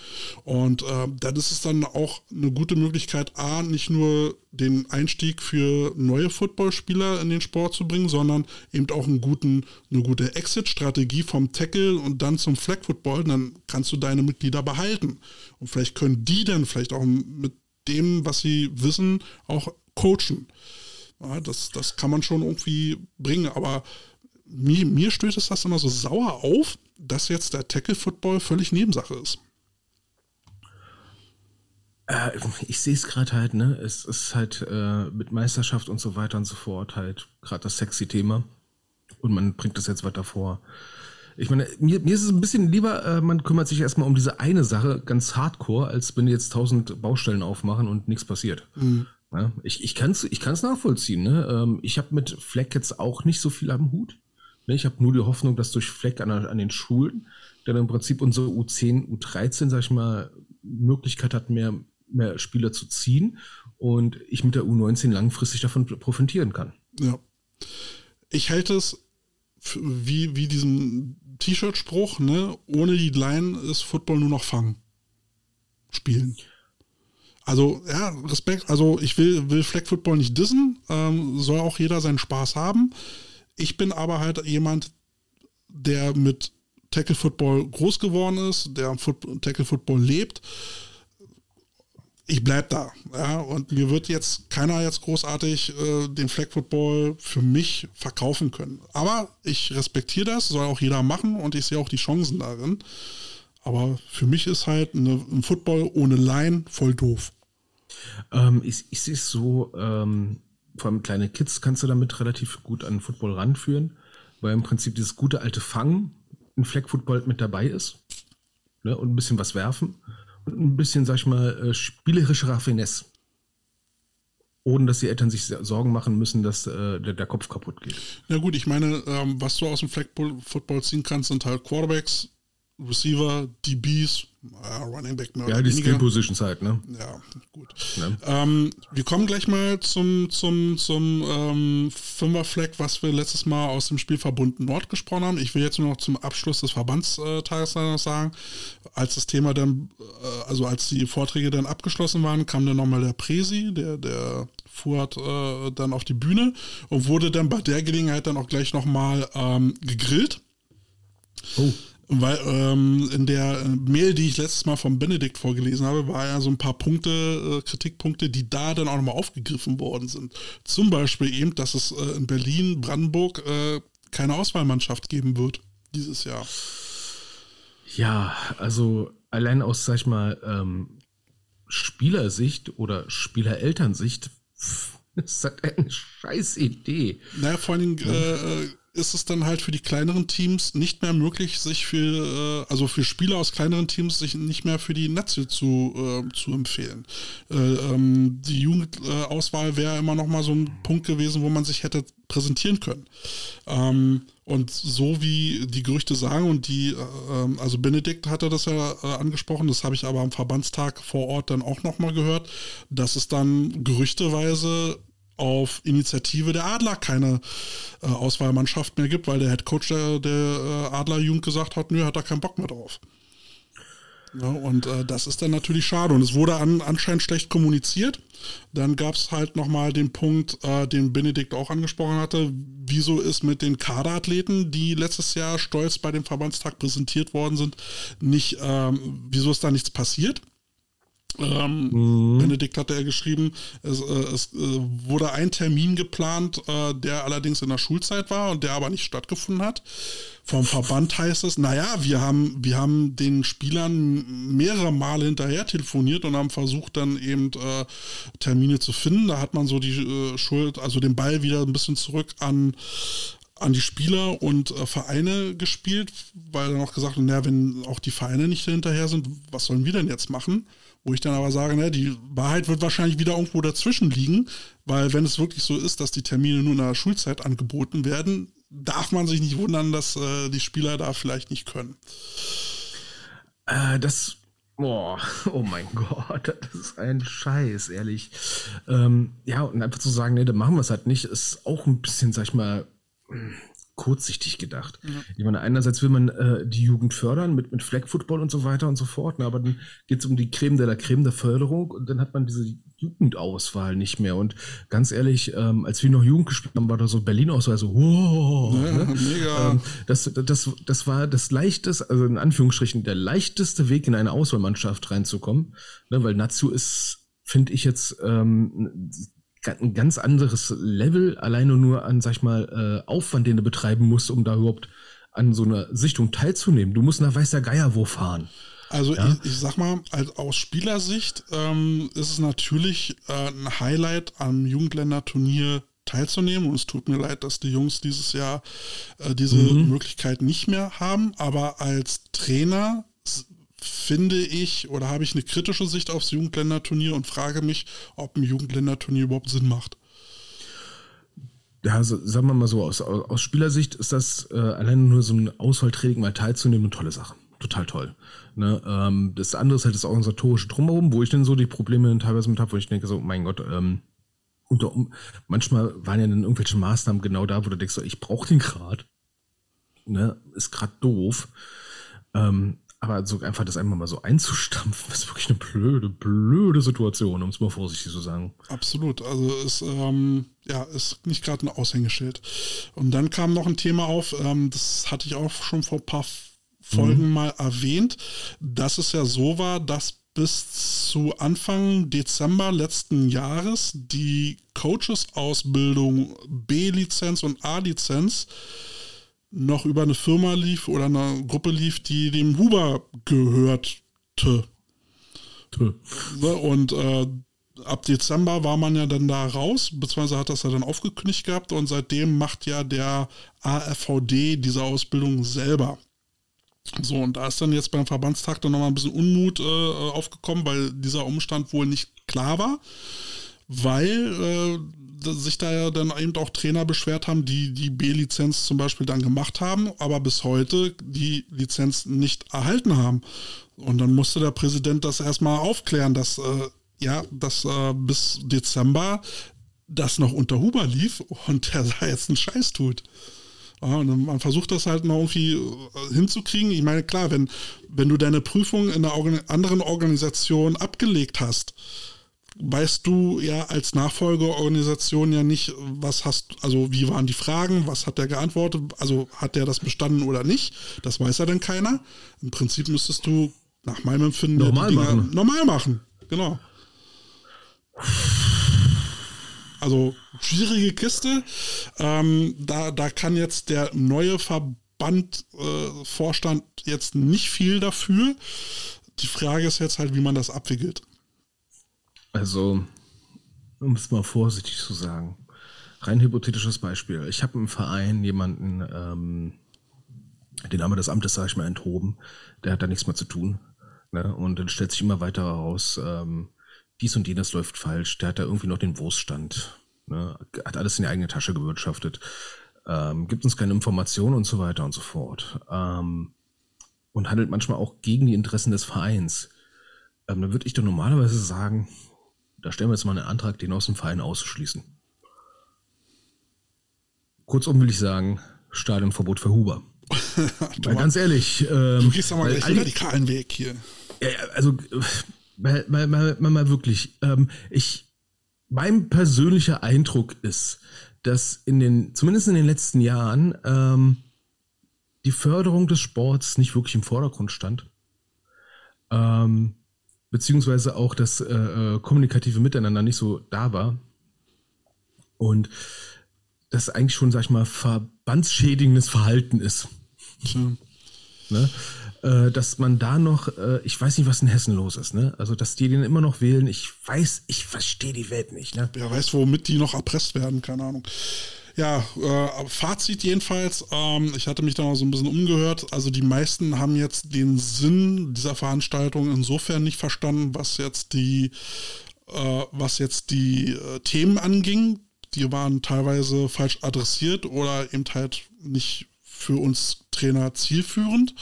Und äh, dann ist es dann auch eine gute Möglichkeit, A, nicht nur den Einstieg für neue Footballspieler in den Sport zu bringen, sondern eben auch einen guten, eine gute Exit-Strategie vom Tackle und dann zum Flag Football. Dann kannst du deine Mitglieder behalten. Und vielleicht können die dann vielleicht auch mit dem, was sie wissen, auch coachen. Ja, das, das kann man schon irgendwie bringen, aber mir, mir stößt es das immer so sauer auf, dass jetzt der Tackle-Football völlig Nebensache ist. Äh, ich sehe es gerade halt, ne? Es ist halt äh, mit Meisterschaft und so weiter und so fort halt gerade das sexy Thema. Und man bringt das jetzt weiter vor. Ich meine, mir, mir ist es ein bisschen lieber, äh, man kümmert sich erstmal um diese eine Sache ganz hardcore, als wenn jetzt tausend Baustellen aufmachen und nichts passiert. Mhm. Ja, ich ich kann es ich kann's nachvollziehen. Ne? Ähm, ich habe mit Fleck jetzt auch nicht so viel am Hut. Ne? Ich habe nur die Hoffnung, dass durch Fleck an, an den Schulen dann im Prinzip unsere U10, U13, sag ich mal, Möglichkeit hat, mehr mehr Spieler zu ziehen und ich mit der U19 langfristig davon profitieren kann. Ja. Ich halte es wie, wie diesen T-Shirt-Spruch, ne? Ohne die Line ist Football nur noch fangen. Spielen. Also, ja, Respekt. Also, ich will, will Flag Football nicht dissen. Ähm, soll auch jeder seinen Spaß haben. Ich bin aber halt jemand, der mit Tackle Football groß geworden ist, der am Tackle Football lebt ich bleib da. Ja, und mir wird jetzt keiner jetzt großartig äh, den Flag Football für mich verkaufen können. Aber ich respektiere das, soll auch jeder machen und ich sehe auch die Chancen darin. Aber für mich ist halt eine, ein Football ohne Line voll doof. Ähm, ich ich sehe es so, ähm, vor allem kleine Kids kannst du damit relativ gut an Football ranführen, weil im Prinzip dieses gute alte Fangen in Flag Football mit dabei ist. Ne, und ein bisschen was werfen ein bisschen, sag ich mal, äh, spielerische Raffinesse. Ohne dass die Eltern sich Sorgen machen müssen, dass äh, der, der, Kopf kaputt geht. Na gut, ich meine, ähm, was du aus dem Flag Football ziehen kannst, sind halt Quarterbacks, Receiver, DBs, äh, Running Back mehr Ja, die Skill Positions halt, ne? Ja, gut. Ja. Ähm, wir kommen gleich mal zum, zum, zum ähm, Fünfer-Flag, was wir letztes Mal aus dem Spielverbund Nord gesprochen haben. Ich will jetzt nur noch zum Abschluss des Verbandstages noch sagen, als das Thema dann, äh, also als die Vorträge dann abgeschlossen waren, kam dann nochmal der Presi, der, der fuhr äh, dann auf die Bühne und wurde dann bei der Gelegenheit dann auch gleich nochmal ähm, gegrillt. Oh. Weil ähm, in der Mail, die ich letztes Mal von Benedikt vorgelesen habe, war ja so ein paar Punkte, äh, Kritikpunkte, die da dann auch nochmal aufgegriffen worden sind. Zum Beispiel eben, dass es äh, in Berlin, Brandenburg äh, keine Auswahlmannschaft geben wird dieses Jahr. Ja, also allein aus, sag ich mal, ähm, Spielersicht oder Spielerelternsicht ist das eine scheiß Idee. Naja, vor allen Dingen äh, ist es dann halt für die kleineren Teams nicht mehr möglich, sich für, äh, also für Spieler aus kleineren Teams sich nicht mehr für die Netze zu, äh, zu empfehlen. Äh, ähm, die Jugendauswahl wäre immer noch mal so ein Punkt gewesen, wo man sich hätte präsentieren können. Ähm, und so wie die Gerüchte sagen und die, äh, also Benedikt hatte das ja äh, angesprochen, das habe ich aber am Verbandstag vor Ort dann auch noch mal gehört, dass es dann gerüchteweise auf Initiative der Adler keine äh, Auswahlmannschaft mehr gibt, weil der Headcoach der, der äh, Adlerjugend gesagt hat, nö, hat da keinen Bock mehr drauf. Ja, und äh, das ist dann natürlich schade. Und es wurde an, anscheinend schlecht kommuniziert. Dann gab es halt nochmal den Punkt, äh, den Benedikt auch angesprochen hatte, wieso ist mit den Kaderathleten, die letztes Jahr stolz bei dem Verbandstag präsentiert worden sind, nicht, ähm, wieso ist da nichts passiert? Ähm, mhm. Benedikt hatte er geschrieben, es, äh, es äh, wurde ein Termin geplant, äh, der allerdings in der Schulzeit war und der aber nicht stattgefunden hat. Vom Verband heißt es, naja, wir haben, wir haben den Spielern mehrere Male hinterher telefoniert und haben versucht, dann eben äh, Termine zu finden. Da hat man so die äh, Schuld, also den Ball wieder ein bisschen zurück an, an die Spieler und äh, Vereine gespielt, weil dann auch gesagt, naja, wenn auch die Vereine nicht hinterher sind, was sollen wir denn jetzt machen? Wo ich dann aber sage, ne, die Wahrheit wird wahrscheinlich wieder irgendwo dazwischen liegen, weil wenn es wirklich so ist, dass die Termine nur in der Schulzeit angeboten werden, darf man sich nicht wundern, dass äh, die Spieler da vielleicht nicht können. Äh, das, boah, oh mein Gott, das ist ein Scheiß, ehrlich. Ähm, ja, und einfach zu sagen, ne, dann machen wir es halt nicht, ist auch ein bisschen, sag ich mal, kurzsichtig gedacht. Ja. Ich meine, einerseits will man äh, die Jugend fördern mit, mit Flag Football und so weiter und so fort, ne, aber dann geht es um die Creme de la Creme der Förderung und dann hat man diese Jugendauswahl nicht mehr. Und ganz ehrlich, ähm, als wir noch Jugend gespielt haben, war da so Berlin-Auswahl so, wow, ja, ne? mega. Ähm, das, das, das war das leichteste, also in Anführungsstrichen, der leichteste Weg in eine Auswahlmannschaft reinzukommen, ne, weil Natsu ist, finde ich jetzt, ähm, ein ganz anderes Level, alleine nur an, sag ich mal, äh, Aufwand, den du betreiben musst, um da überhaupt an so einer Sichtung teilzunehmen. Du musst nach Weißer Geier wo fahren. Also ja? ich, ich, sag mal, als, aus Spielersicht ähm, ist es natürlich äh, ein Highlight am Jugendländerturnier teilzunehmen. Und es tut mir leid, dass die Jungs dieses Jahr äh, diese mhm. Möglichkeit nicht mehr haben. Aber als Trainer finde ich oder habe ich eine kritische Sicht aufs Jugendländerturnier und frage mich, ob ein Jugendländerturnier überhaupt Sinn macht. Ja, also, sagen wir mal so, aus, aus Spielersicht ist das äh, alleine nur so ein Auswahltraining mal teilzunehmen eine tolle Sache. Total toll. Ne, ähm, das andere ist halt das organisatorische Drumherum, wo ich dann so die Probleme teilweise mit habe, wo ich denke, so, mein Gott, ähm, unter, manchmal waren ja dann irgendwelche Maßnahmen genau da, wo du denkst, so, ich brauche den gerade. Ne, ist gerade doof. Ähm, aber so einfach das einmal mal so einzustampfen, ist wirklich eine blöde, blöde Situation, um es mal vorsichtig zu sagen. Absolut. Also ist, ähm, ja, ist nicht gerade ein Aushängeschild. Und dann kam noch ein Thema auf, ähm, das hatte ich auch schon vor ein paar Folgen mhm. mal erwähnt, dass es ja so war, dass bis zu Anfang Dezember letzten Jahres die Coaches-Ausbildung B-Lizenz und A-Lizenz noch über eine Firma lief oder eine Gruppe lief, die dem Huber gehörte. Und äh, ab Dezember war man ja dann da raus, beziehungsweise hat das ja dann aufgekündigt gehabt und seitdem macht ja der AFVD diese Ausbildung selber. So, und da ist dann jetzt beim Verbandstag dann nochmal ein bisschen Unmut äh, aufgekommen, weil dieser Umstand wohl nicht klar war, weil äh, sich da ja dann eben auch Trainer beschwert haben, die die B-Lizenz zum Beispiel dann gemacht haben, aber bis heute die Lizenz nicht erhalten haben. Und dann musste der Präsident das erstmal aufklären, dass äh, ja, dass äh, bis Dezember das noch unter Huber lief und der da jetzt einen Scheiß tut. Ja, man versucht das halt mal irgendwie äh, hinzukriegen. Ich meine, klar, wenn, wenn du deine Prüfung in einer anderen Organisation abgelegt hast, weißt du ja als Nachfolgeorganisation ja nicht, was hast, also wie waren die Fragen, was hat der geantwortet, also hat der das bestanden oder nicht, das weiß ja dann keiner. Im Prinzip müsstest du nach meinem Empfinden normal machen. normal machen, genau. Also schwierige Kiste. Ähm, da, da kann jetzt der neue Verbandvorstand äh, jetzt nicht viel dafür. Die Frage ist jetzt halt, wie man das abwickelt. Also, um es mal vorsichtig zu sagen, rein hypothetisches Beispiel. Ich habe im Verein jemanden, ähm, den haben das Amtes, sage ich mal, enthoben. Der hat da nichts mehr zu tun. Ne? Und dann stellt sich immer weiter heraus, ähm, dies und jenes läuft falsch, der hat da irgendwie noch den Wurststand, ne? hat alles in die eigene Tasche gewirtschaftet, ähm, gibt uns keine Informationen und so weiter und so fort. Ähm, und handelt manchmal auch gegen die Interessen des Vereins. Ähm, dann würde ich doch normalerweise sagen, da stellen wir jetzt mal einen Antrag, den aus dem Verein auszuschließen. Kurzum will ich sagen, Stadionverbot für Huber. weil ganz ehrlich. Ähm, du gehst doch mal gleich den radikalen Weg hier. Ja, also mal, mal, mal, mal wirklich, ähm, ich, mein persönlicher Eindruck ist, dass in den, zumindest in den letzten Jahren, ähm, die Förderung des Sports nicht wirklich im Vordergrund stand. Ähm, beziehungsweise auch das äh, äh kommunikative Miteinander nicht so da war. Und das eigentlich schon, sag ich mal, verbandsschädigendes Verhalten ist. Hm. Ne? äh, dass man da noch, äh, ich weiß nicht, was in Hessen los ist, ne? Also, dass die den immer noch wählen, ich weiß, ich verstehe die Welt nicht, ne? Wer weiß, womit die noch erpresst werden, keine Ahnung. Ja, äh, Fazit jedenfalls, ähm, ich hatte mich da mal so ein bisschen umgehört. Also die meisten haben jetzt den Sinn dieser Veranstaltung insofern nicht verstanden, was jetzt die, äh, was jetzt die äh, Themen anging. Die waren teilweise falsch adressiert oder eben halt nicht für uns Trainer zielführend.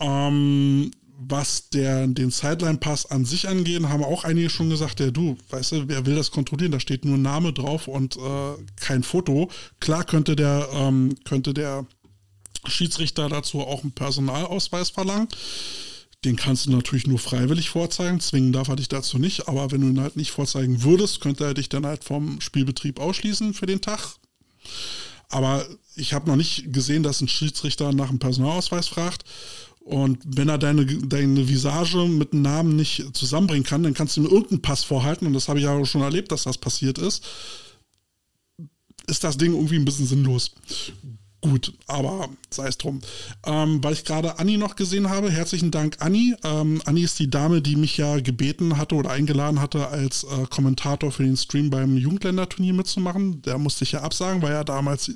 Ähm, was der, den Sideline-Pass an sich angeht, haben auch einige schon gesagt, ja du, weißt du, wer will das kontrollieren? Da steht nur Name drauf und äh, kein Foto. Klar könnte der, ähm, könnte der Schiedsrichter dazu auch einen Personalausweis verlangen. Den kannst du natürlich nur freiwillig vorzeigen. Zwingen darf er dich dazu nicht. Aber wenn du ihn halt nicht vorzeigen würdest, könnte er dich dann halt vom Spielbetrieb ausschließen für den Tag. Aber ich habe noch nicht gesehen, dass ein Schiedsrichter nach einem Personalausweis fragt. Und wenn er deine, deine Visage mit einem Namen nicht zusammenbringen kann, dann kannst du ihm irgendeinen Pass vorhalten. Und das habe ich ja auch schon erlebt, dass das passiert ist. Ist das Ding irgendwie ein bisschen sinnlos. Gut, aber sei es drum. Ähm, weil ich gerade Anni noch gesehen habe, herzlichen Dank Anni. Ähm, Anni ist die Dame, die mich ja gebeten hatte oder eingeladen hatte, als äh, Kommentator für den Stream beim Jugendländerturnier mitzumachen. Der musste ich ja absagen, weil ja damals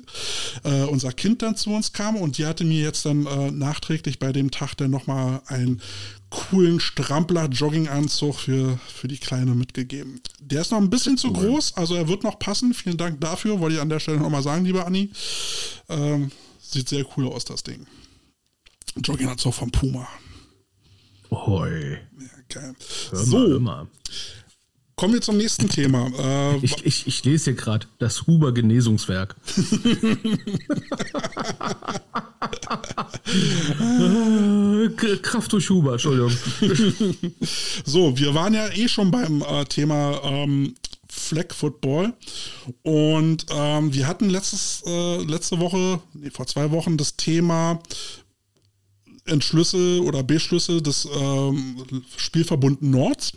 äh, unser Kind dann zu uns kam und die hatte mir jetzt dann äh, nachträglich bei dem Tag dann nochmal ein coolen Strampler-Jogginganzug für, für die Kleine mitgegeben. Der ist noch ein bisschen zu groß, also er wird noch passen. Vielen Dank dafür, wollte ich an der Stelle nochmal sagen, lieber Anni. Ähm, sieht sehr cool aus, das Ding. Jogginganzug vom Puma. Hoi. Ja, geil. Hör So, mal. Kommen wir zum nächsten Thema. Äh, Ich, ich, ich lese hier gerade das Huber Genesungswerk. Kraft durch Huber, Entschuldigung. So, wir waren ja eh schon beim äh, Thema ähm, Flag Football und ähm, wir hatten letztes, äh, letzte Woche, nee, vor zwei Wochen das Thema Entschlüsse oder Beschlüsse des ähm, Spielverbund Nords.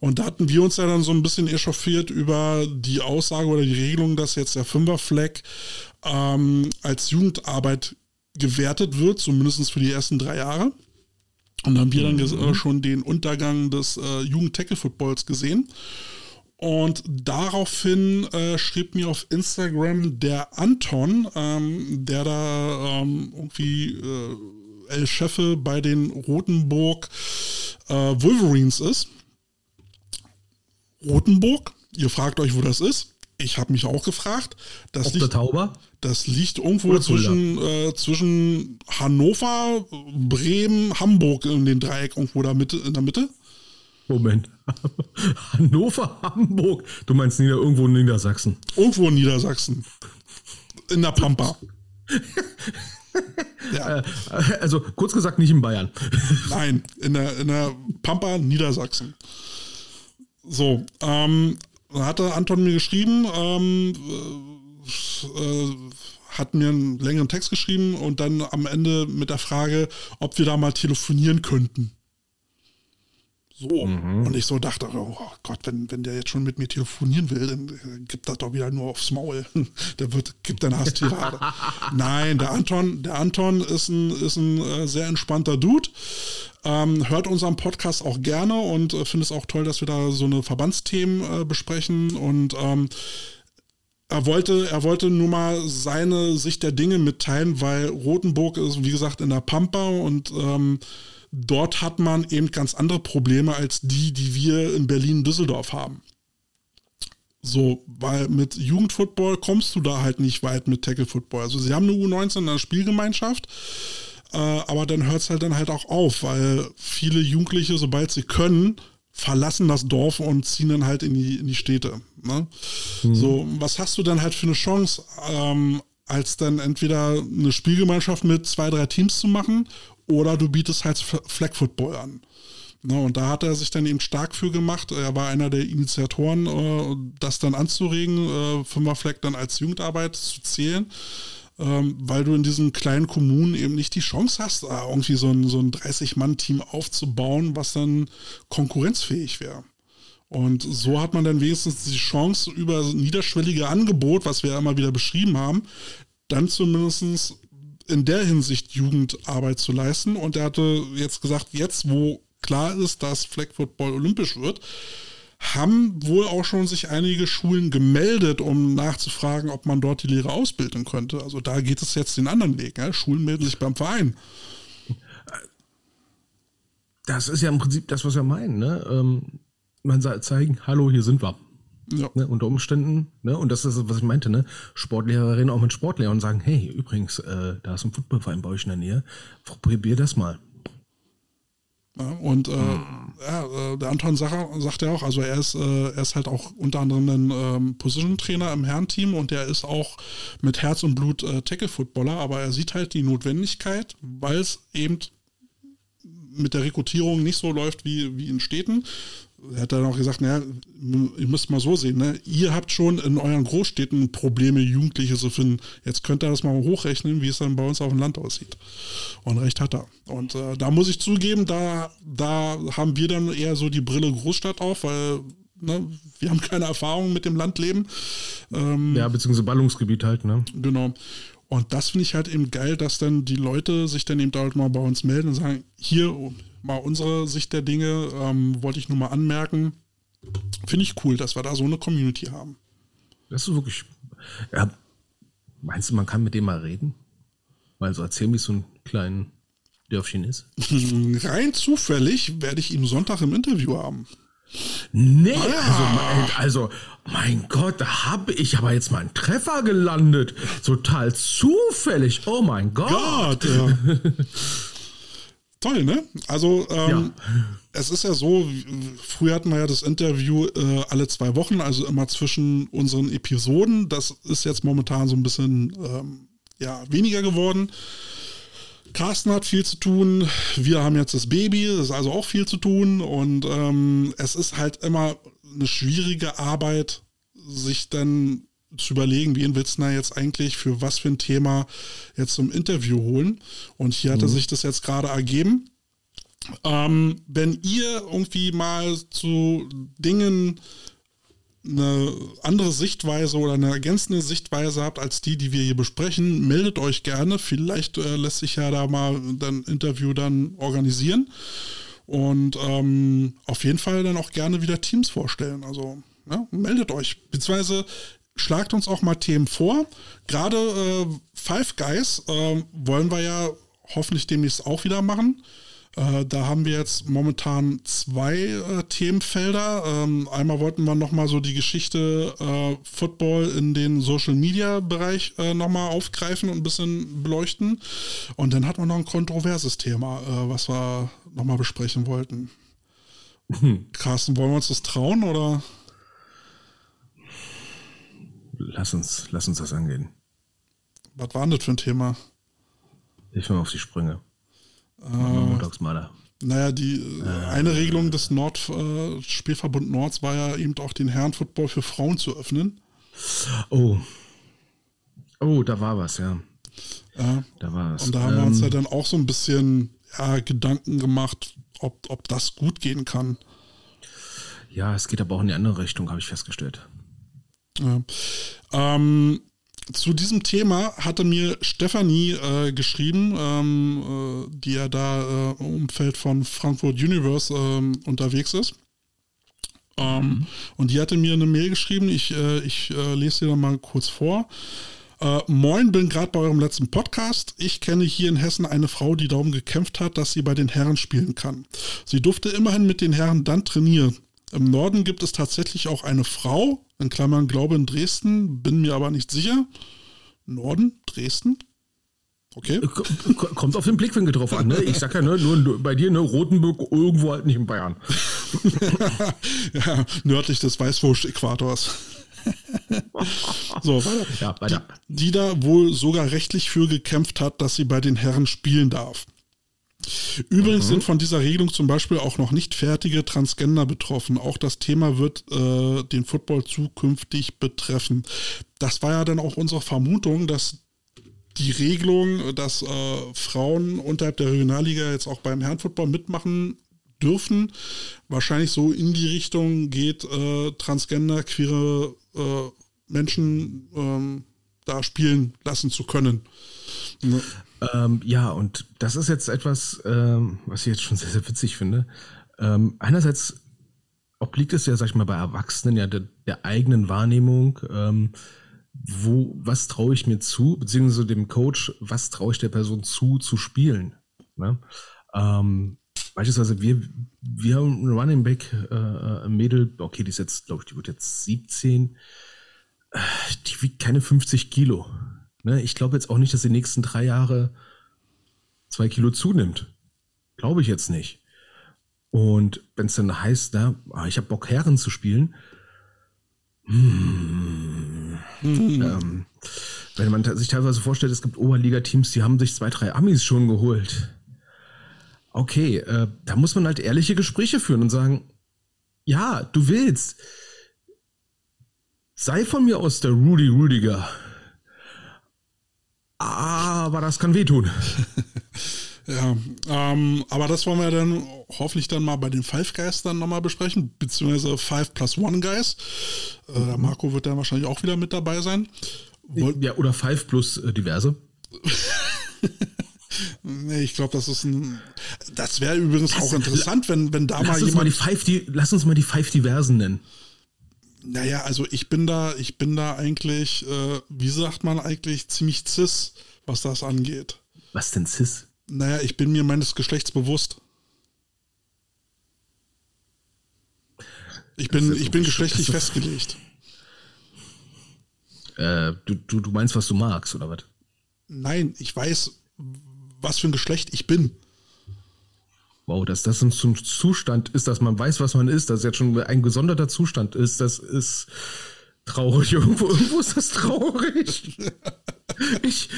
Und da hatten wir uns ja dann so ein bisschen echauffiert über die Aussage oder die Regelung, dass jetzt der Fünfer-Flag ähm, als Jugendarbeit gewertet wird, zumindest für die ersten drei Jahre. Und dann haben wir dann ges- äh, schon den Untergang des äh, Jugend-Tackle-Footballs gesehen. Und daraufhin äh, schrieb mir auf Instagram der Anton, ähm, der da ähm, irgendwie äh, El Chefe bei den Rotenburg äh, Wolverines ist. Rotenburg, ihr fragt euch, wo das ist. Ich habe mich auch gefragt. Das der liegt Tauber? das liegt irgendwo Oder zwischen, äh, zwischen Hannover, Bremen, Hamburg in den Dreieck irgendwo da Mitte, in der Mitte. Moment. Hannover, Hamburg. Du meinst nieder, irgendwo in Niedersachsen. Irgendwo in Niedersachsen. In der Pampa. ja, Äh, also kurz gesagt, nicht in Bayern. nein, in der, in der Pampa, Niedersachsen. So, ähm, hatte Anton mir geschrieben, ähm, äh, äh, hat mir einen längeren Text geschrieben und dann am Ende mit der Frage, ob wir da mal telefonieren könnten. So. Und ich so dachte, oh Gott, wenn, wenn der jetzt schon mit mir telefonieren will, dann äh, gibt das doch wieder nur aufs Maul. der wird, gibt dann Hasstirade. Nein, der Anton, der Anton ist ein, ist ein äh, sehr entspannter Dude. Ähm, hört unseren Podcast auch gerne und äh, findet es auch toll, dass wir da so eine Verbandsthemen äh, besprechen und ähm, er wollte, er wollte nur mal seine Sicht der Dinge mitteilen, weil Rothenburg ist, wie gesagt, in der Pampa und ähm, dort hat man eben ganz andere Probleme als die, die wir in Berlin, Düsseldorf haben. So, weil mit Jugendfootball kommst du da halt nicht weit mit Tackle Football. Also sie haben eine U19 in der Spielgemeinschaft, äh, aber dann hört es halt dann halt auch auf, weil viele Jugendliche, sobald sie können, verlassen das Dorf und ziehen dann halt in die, in die Städte. Ne? So, was hast du dann halt für eine Chance, ähm, als dann entweder eine Spielgemeinschaft mit zwei, drei Teams zu machen oder du bietest halt Flag Football an. Ne, und da hat er sich dann eben stark für gemacht. Er war einer der Initiatoren, äh, das dann anzuregen, äh, Flag dann als Jugendarbeit zu zählen ähm, weil du in diesen kleinen Kommunen eben nicht die Chance hast, da irgendwie so ein, so ein 30-Mann-Team aufzubauen, was dann konkurrenzfähig wäre. Und so hat man dann wenigstens die Chance, über niederschwellige Angebot, was wir ja immer wieder beschrieben haben, dann zumindest in der Hinsicht Jugendarbeit zu leisten. Und er hatte jetzt gesagt, jetzt wo klar ist, dass Flag Football olympisch wird, haben wohl auch schon sich einige Schulen gemeldet, um nachzufragen, ob man dort die Lehrer ausbilden könnte. Also da geht es jetzt den anderen Weg. Ne? Schulen melden sich beim Verein. Das ist ja im Prinzip das, was wir meinen. Ne? Ähm, man soll zeigen, hallo, hier sind wir. Ja. Ne, unter Umständen, ne, und das ist, was ich meinte, ne, Sportlehrerinnen auch mit Sportlehrern und sagen, hey, übrigens, äh, da ist ein Footballverein bei euch in der Nähe, probier das mal. Ja, und äh, ja, äh, der Anton Sacher sagt ja auch, also er ist, äh, er ist halt auch unter anderem ein ähm, Position-Trainer im Herrenteam und der ist auch mit Herz und Blut äh, Tackle-Footballer, aber er sieht halt die Notwendigkeit, weil es eben mit der Rekrutierung nicht so läuft wie, wie in Städten, er hat dann auch gesagt, naja, ihr müsst mal so sehen, ne? ihr habt schon in euren Großstädten Probleme, Jugendliche zu finden. Jetzt könnt ihr das mal hochrechnen, wie es dann bei uns auf dem Land aussieht. Und recht hat er. Und äh, da muss ich zugeben, da, da haben wir dann eher so die Brille Großstadt auf, weil ne, wir haben keine Erfahrung mit dem Landleben. Ähm, ja, beziehungsweise Ballungsgebiet halt, ne? Genau. Und das finde ich halt eben geil, dass dann die Leute sich dann eben halt mal bei uns melden und sagen, hier mal unsere Sicht der Dinge, ähm, wollte ich nur mal anmerken. Finde ich cool, dass wir da so eine Community haben. Das ist wirklich. Ja, meinst du, man kann mit dem mal reden? Weil so erzähl mich so ein kleinen Dörfchen ist. Rein zufällig werde ich ihn Sonntag im Interview haben. Nee, ah. also, mein, also, mein Gott, da habe ich aber jetzt mal einen Treffer gelandet. Total zufällig. Oh mein Gott. Gott ja. Toll, ne? Also, ähm, ja. es ist ja so, früher hatten wir ja das Interview äh, alle zwei Wochen, also immer zwischen unseren Episoden. Das ist jetzt momentan so ein bisschen ähm, ja, weniger geworden. Carsten hat viel zu tun. Wir haben jetzt das Baby, das ist also auch viel zu tun. Und ähm, es ist halt immer eine schwierige Arbeit, sich dann zu überlegen, wen willst du da jetzt eigentlich für was für ein Thema jetzt zum Interview holen. Und hier hatte mhm. sich das jetzt gerade ergeben. Ähm, wenn ihr irgendwie mal zu Dingen eine andere Sichtweise oder eine ergänzende Sichtweise habt als die, die wir hier besprechen, meldet euch gerne. Vielleicht äh, lässt sich ja da mal ein Interview dann organisieren. Und ähm, auf jeden Fall dann auch gerne wieder Teams vorstellen. Also ja, meldet euch. Beziehungsweise schlagt uns auch mal Themen vor. Gerade äh, Five Guys äh, wollen wir ja hoffentlich demnächst auch wieder machen. Äh, da haben wir jetzt momentan zwei äh, Themenfelder. Ähm, einmal wollten wir nochmal so die Geschichte äh, Football in den Social Media Bereich äh, nochmal aufgreifen und ein bisschen beleuchten. Und dann hatten wir noch ein kontroverses Thema, äh, was wir nochmal besprechen wollten. Hm. Carsten, wollen wir uns das trauen oder? Lass uns, lass uns das angehen. Was war denn das für ein Thema? Ich bin auf die Sprünge. Äh, Montagsmaler. Naja, die äh, eine Regelung des Nord, äh, Spielverbund Nords war ja eben auch den Herrenfootball für Frauen zu öffnen. Oh. Oh, da war was, ja. Ja. Da war was. Und da haben ähm, wir uns ja ähm, dann auch so ein bisschen ja, Gedanken gemacht, ob, ob das gut gehen kann. Ja, es geht aber auch in die andere Richtung, habe ich festgestellt. Ja. Ähm, zu diesem Thema hatte mir Stefanie äh, geschrieben, ähm, äh, die ja da äh, im Umfeld von Frankfurt Universe ähm, unterwegs ist. Ähm, mhm. Und die hatte mir eine Mail geschrieben, ich, äh, ich äh, lese dir da mal kurz vor. Äh, Moin, bin gerade bei eurem letzten Podcast. Ich kenne hier in Hessen eine Frau, die darum gekämpft hat, dass sie bei den Herren spielen kann. Sie durfte immerhin mit den Herren dann trainieren. Im Norden gibt es tatsächlich auch eine Frau, in Klammern glaube in Dresden, bin mir aber nicht sicher. Norden, Dresden? Okay. Kommt auf den Blickwinkel drauf an, ne? Ich sag ja, ne, nur bei dir, ne, Rotenburg, irgendwo halt nicht in Bayern. ja, nördlich des Weißwurst-Äquators. so, weiter. Ja, weiter. Die, die da wohl sogar rechtlich für gekämpft hat, dass sie bei den Herren spielen darf. Übrigens mhm. sind von dieser Regelung zum Beispiel auch noch nicht fertige Transgender betroffen. Auch das Thema wird äh, den Football zukünftig betreffen. Das war ja dann auch unsere Vermutung, dass die Regelung, dass äh, Frauen unterhalb der Regionalliga jetzt auch beim Herrenfootball mitmachen dürfen, wahrscheinlich so in die Richtung geht, äh, Transgender, queere äh, Menschen ähm, da spielen lassen zu können. Ne? Ähm, ja, und das ist jetzt etwas, ähm, was ich jetzt schon sehr, sehr witzig finde. Ähm, einerseits obliegt es ja, sag ich mal, bei Erwachsenen ja der, der eigenen Wahrnehmung, ähm, wo, was traue ich mir zu, beziehungsweise dem Coach, was traue ich der Person zu, zu spielen. Ne? Ähm, beispielsweise, wir, wir haben einen Running Back, äh, äh ein Mädel, okay, die ist jetzt, glaube ich, die wird jetzt 17, äh, die wiegt keine 50 Kilo. Ne, ich glaube jetzt auch nicht, dass die nächsten drei Jahre zwei Kilo zunimmt. Glaube ich jetzt nicht. Und wenn es dann heißt, ah, ich habe Bock, Herren zu spielen, hm, hm. Ähm, wenn man sich teilweise vorstellt, es gibt Oberliga-Teams, die haben sich zwei, drei Amis schon geholt. Okay, äh, da muss man halt ehrliche Gespräche führen und sagen, Ja, du willst. Sei von mir aus der Rudy Rudiger. Aber das kann wehtun. Ja, ähm, aber das wollen wir dann hoffentlich dann mal bei den Five Guys dann nochmal besprechen, beziehungsweise Five plus One Guys. Äh, Marco wird dann wahrscheinlich auch wieder mit dabei sein. Woll ja, oder Five plus äh, diverse. nee, ich glaube, das ist ein. Das wäre übrigens auch interessant, wenn, wenn da lass mal uns jemand. Mal die Five, die, lass uns mal die Five Diversen nennen. Naja, also ich bin da, ich bin da eigentlich, äh, wie sagt man eigentlich, ziemlich cis, was das angeht. Was denn cis? Naja, ich bin mir meines Geschlechts bewusst. Ich bin, ich bin geschlechtlich festgelegt. Äh, du, du, du meinst, was du magst, oder was? Nein, ich weiß, was für ein Geschlecht ich bin. Wow, dass das ein Zustand ist, dass man weiß, was man ist, dass jetzt schon ein gesonderter Zustand ist, das ist traurig. Irgendwo, irgendwo ist das traurig. ich,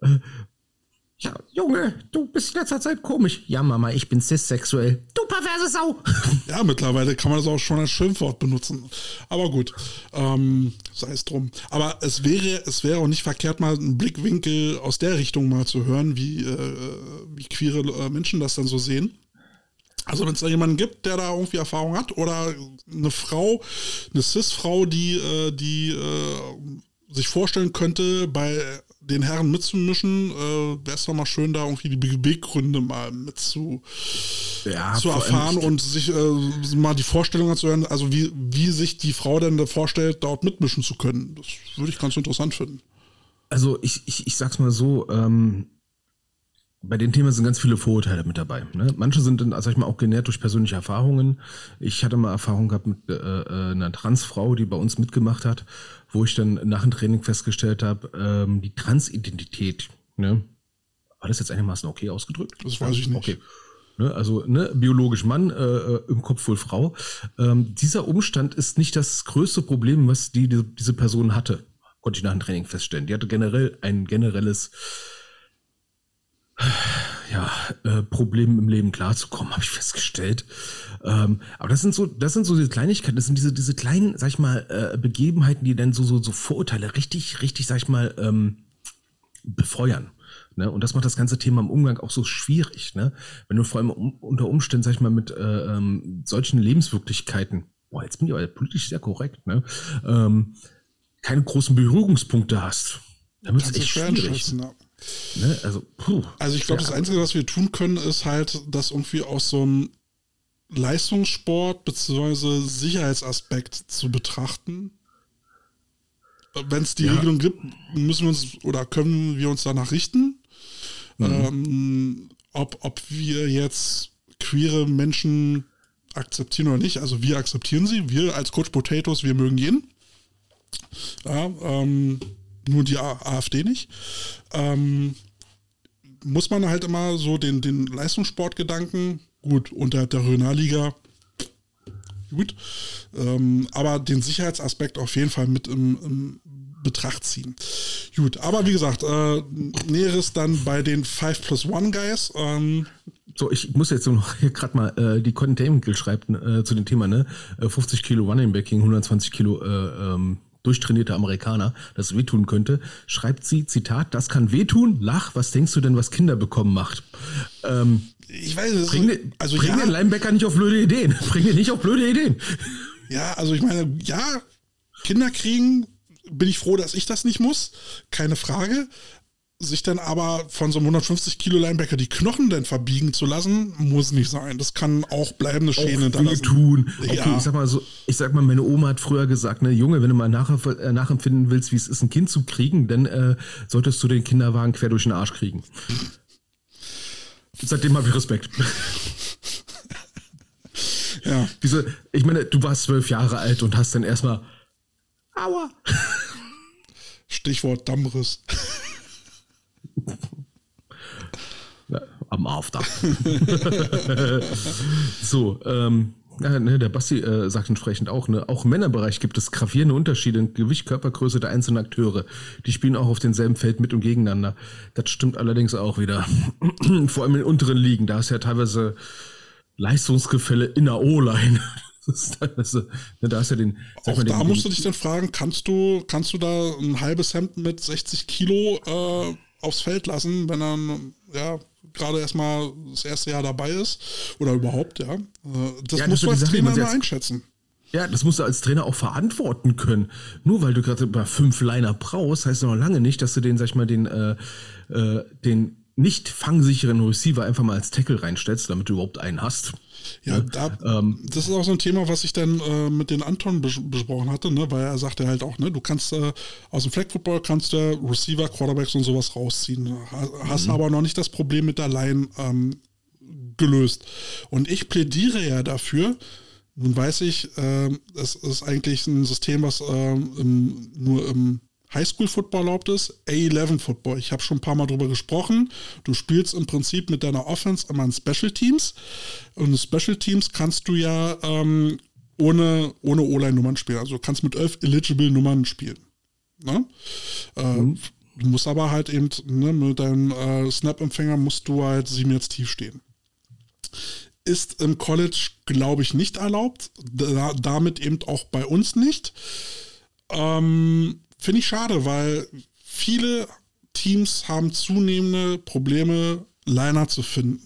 äh, ja, Junge, du bist in letzter Zeit komisch. Ja, Mama, ich bin cissexuell. Du perverse Sau. Ja, mittlerweile kann man das auch schon als Schimpfwort benutzen. Aber gut, ähm, sei es drum. Aber es wäre, es wäre auch nicht verkehrt, mal einen Blickwinkel aus der Richtung mal zu hören, wie, äh, wie queere äh, Menschen das dann so sehen. Also wenn es da jemanden gibt, der da irgendwie Erfahrung hat oder eine Frau, eine Cis-Frau, die, äh, die äh, sich vorstellen könnte, bei den Herren mitzumischen, äh, wäre es doch mal schön, da irgendwie die Beweggründe mal mit zu, Ja, zu erfahren und sich äh, mal die Vorstellung zu hören, also wie, wie sich die Frau denn da vorstellt, dort mitmischen zu können. Das würde ich ganz interessant finden. Also ich, ich, ich sag's mal so, ähm, bei den Themen sind ganz viele Vorurteile mit dabei. Ne? Manche sind dann, sag ich mal, auch genährt durch persönliche Erfahrungen. Ich hatte mal Erfahrung gehabt mit äh, äh, einer Transfrau, die bei uns mitgemacht hat, wo ich dann nach dem Training festgestellt habe, ähm, die Transidentität, ne? War das jetzt einigermaßen okay ausgedrückt? Das weiß ich nicht. Okay. Ne, also ne, biologisch Mann, äh, äh, im Kopf wohl Frau. Ähm, dieser Umstand ist nicht das größte Problem, was die, die, diese Person hatte, konnte ich nach dem Training feststellen. Die hatte generell ein generelles ja, äh, Problem im Leben klarzukommen, habe ich festgestellt. Ähm, aber das sind so, das sind so diese Kleinigkeiten, das sind diese, diese kleinen, sag ich mal, äh, Begebenheiten, die dann so, so, so Vorurteile richtig, richtig, sag ich mal, ähm, befeuern. Ne? Und das macht das ganze Thema im Umgang auch so schwierig. Ne? Wenn du vor allem um, unter Umständen, sag ich mal, mit äh, ähm, solchen Lebenswirklichkeiten, boah, jetzt bin ich aber politisch sehr korrekt, ne? ähm, keine großen Berührungspunkte hast. Dann wird es echt schwierig. Ne? Also, puh. Also ich glaube, das Einzige, was wir tun können, ist halt, das irgendwie aus so einem Leistungssport bzw. Sicherheitsaspekt zu betrachten. Wenn es die Ja. Regelung gibt, müssen wir uns oder können wir uns danach richten. Ähm, ob, ob wir jetzt queere Menschen akzeptieren oder nicht. Also wir akzeptieren sie. Wir als Coach Potatoes, wir mögen jeden. Ja, ähm, nur die AfD nicht. Ähm, muss man halt immer so den, den Leistungssportgedanken, gut, unterhalb der Regionalliga, gut, ähm, aber den Sicherheitsaspekt auf jeden Fall mit im, im Betracht ziehen. Gut, aber wie gesagt, äh, Näheres dann bei den 5 plus 1 Guys. Ähm, So, ich muss jetzt noch hier gerade mal, äh, die Content Damon schreibt äh, zu dem Thema, ne? Äh, 50 Kilo Running Backing, 120 Kilo äh, ähm, durchtrainierte Amerikaner, das wehtun könnte. Schreibt sie, Zitat, das kann wehtun, lach, was denkst du denn, was Kinder bekommen macht? Ähm, ich weiß es bring den, also bring ja, den Linebacker nicht auf blöde Ideen. Bring den nicht auf blöde Ideen. Ja, also ich meine, ja, Kinder kriegen, bin ich froh, dass ich das nicht muss, keine Frage. Sich dann aber von so einem 150 Kilo Linebacker die Knochen dann verbiegen zu lassen, muss nicht sein. Das kann auch bleibende Schäden hinterlassen. wehtun. Okay, Ja. ich sag mal so, ich sag mal, meine Oma hat früher gesagt, ne, Junge, wenn du mal nach, äh, nachempfinden willst, wie es ist, ein Kind zu kriegen, dann äh, solltest du den Kinderwagen quer durch den Arsch kriegen. Seitdem habe ich Respekt. Ja, Diese, ich meine, du warst zwölf Jahre alt und hast dann erstmal Aua. Stichwort Dammriss. Am After. so, ähm, ja, ne, der Basti äh, sagt entsprechend auch, ne, auch im Männerbereich gibt es gravierende Unterschiede in Gewicht, Körpergröße der einzelnen Akteure. Die spielen auch auf demselben Feld mit und gegeneinander. Das stimmt allerdings auch wieder. Vor allem in unteren Ligen, da ist ja teilweise Leistungsgefälle in der O-Line. Das, das, da ist ja den. Auch mal, da den, musst du dich dann fragen, kannst du, kannst du da ein halbes Hemd mit 60 Kilo äh, aufs Feld lassen, wenn er ja, gerade erstmal das erste Jahr dabei ist oder überhaupt, ja. Äh, das Ja, du ist als Sache, Trainer man immer einschätzen. Ja, das musst du als Trainer auch verantworten können. Nur weil du gerade bei fünf Liner brauchst, heißt das noch lange nicht, dass du den, sag ich mal, den, äh, äh, den nicht fangsicheren Receiver einfach mal als Tackle reinstellst, damit du überhaupt einen hast. Ja, da, Ähm, das ist auch so ein Thema, was ich dann äh, mit den Anton bes besprochen hatte, ne? weil er sagte halt auch, ne, du kannst äh, aus dem Flag Football kannst du Receiver, Quarterbacks und sowas rausziehen. Ha hast aber noch nicht das Problem mit der Line ähm, gelöst. Und ich plädiere ja dafür, nun weiß ich, ähm, es ist eigentlich ein System, was ähm, im, nur im Highschool-Football erlaubt ist, A11-Football. Ich habe schon ein paar Mal drüber gesprochen. Du spielst im Prinzip mit deiner Offense immer in Special Teams. Und in Special Teams kannst du ja ähm, ohne, ohne O-Line-Nummern spielen. Also du kannst mit elf eligible Nummern spielen. Ne? Äh, Du musst aber halt eben ne, mit deinem äh, Snap-Empfänger musst du halt sieben jetzt tief stehen ist im College, glaube ich, nicht erlaubt. Da, damit eben auch bei uns nicht. Ähm, Finde ich schade, weil viele Teams haben zunehmende Probleme, Liner zu finden.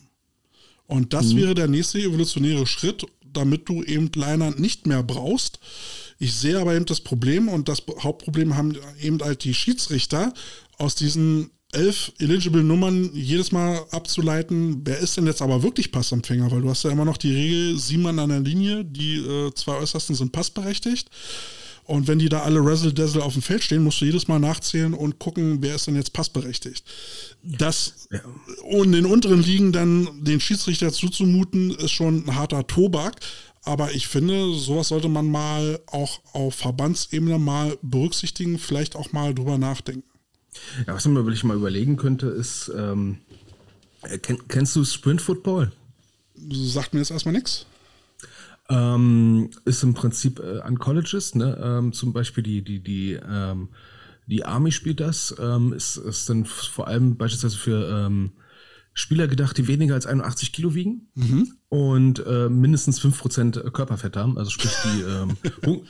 Und das wäre der nächste evolutionäre Schritt, damit du eben Liner nicht mehr brauchst. Ich sehe aber eben das Problem und das Hauptproblem haben eben halt die Schiedsrichter aus diesen elf eligible Nummern jedes Mal abzuleiten, wer ist denn jetzt aber wirklich Passempfänger, weil du hast ja immer noch die Regel, sieben Mann an der Linie, die äh, zwei Äußersten sind passberechtigt. Und wenn die da alle Razzle Dazzle auf dem Feld stehen, musst du jedes Mal nachzählen und gucken, wer ist denn jetzt passberechtigt. Das und den unteren Ligen dann den Schiedsrichter zuzumuten, ist schon ein harter Tobak. Aber ich finde, sowas sollte man mal auch auf Verbandsebene mal berücksichtigen, vielleicht auch mal drüber nachdenken. ja, was man wirklich mal überlegen könnte, ist, ähm, äh, kenn, kennst du Sprint Football? Sagt mir jetzt erstmal nichts. Ähm, ist im Prinzip äh, an Colleges, ne? Ähm, zum Beispiel die, die, die, ähm, die Army spielt das, ähm, ist, ist dann vor allem beispielsweise für ähm, Spieler gedacht, die weniger als 81 Kilo wiegen und äh, mindestens 5% Körperfett haben. Also sprich die, ähm,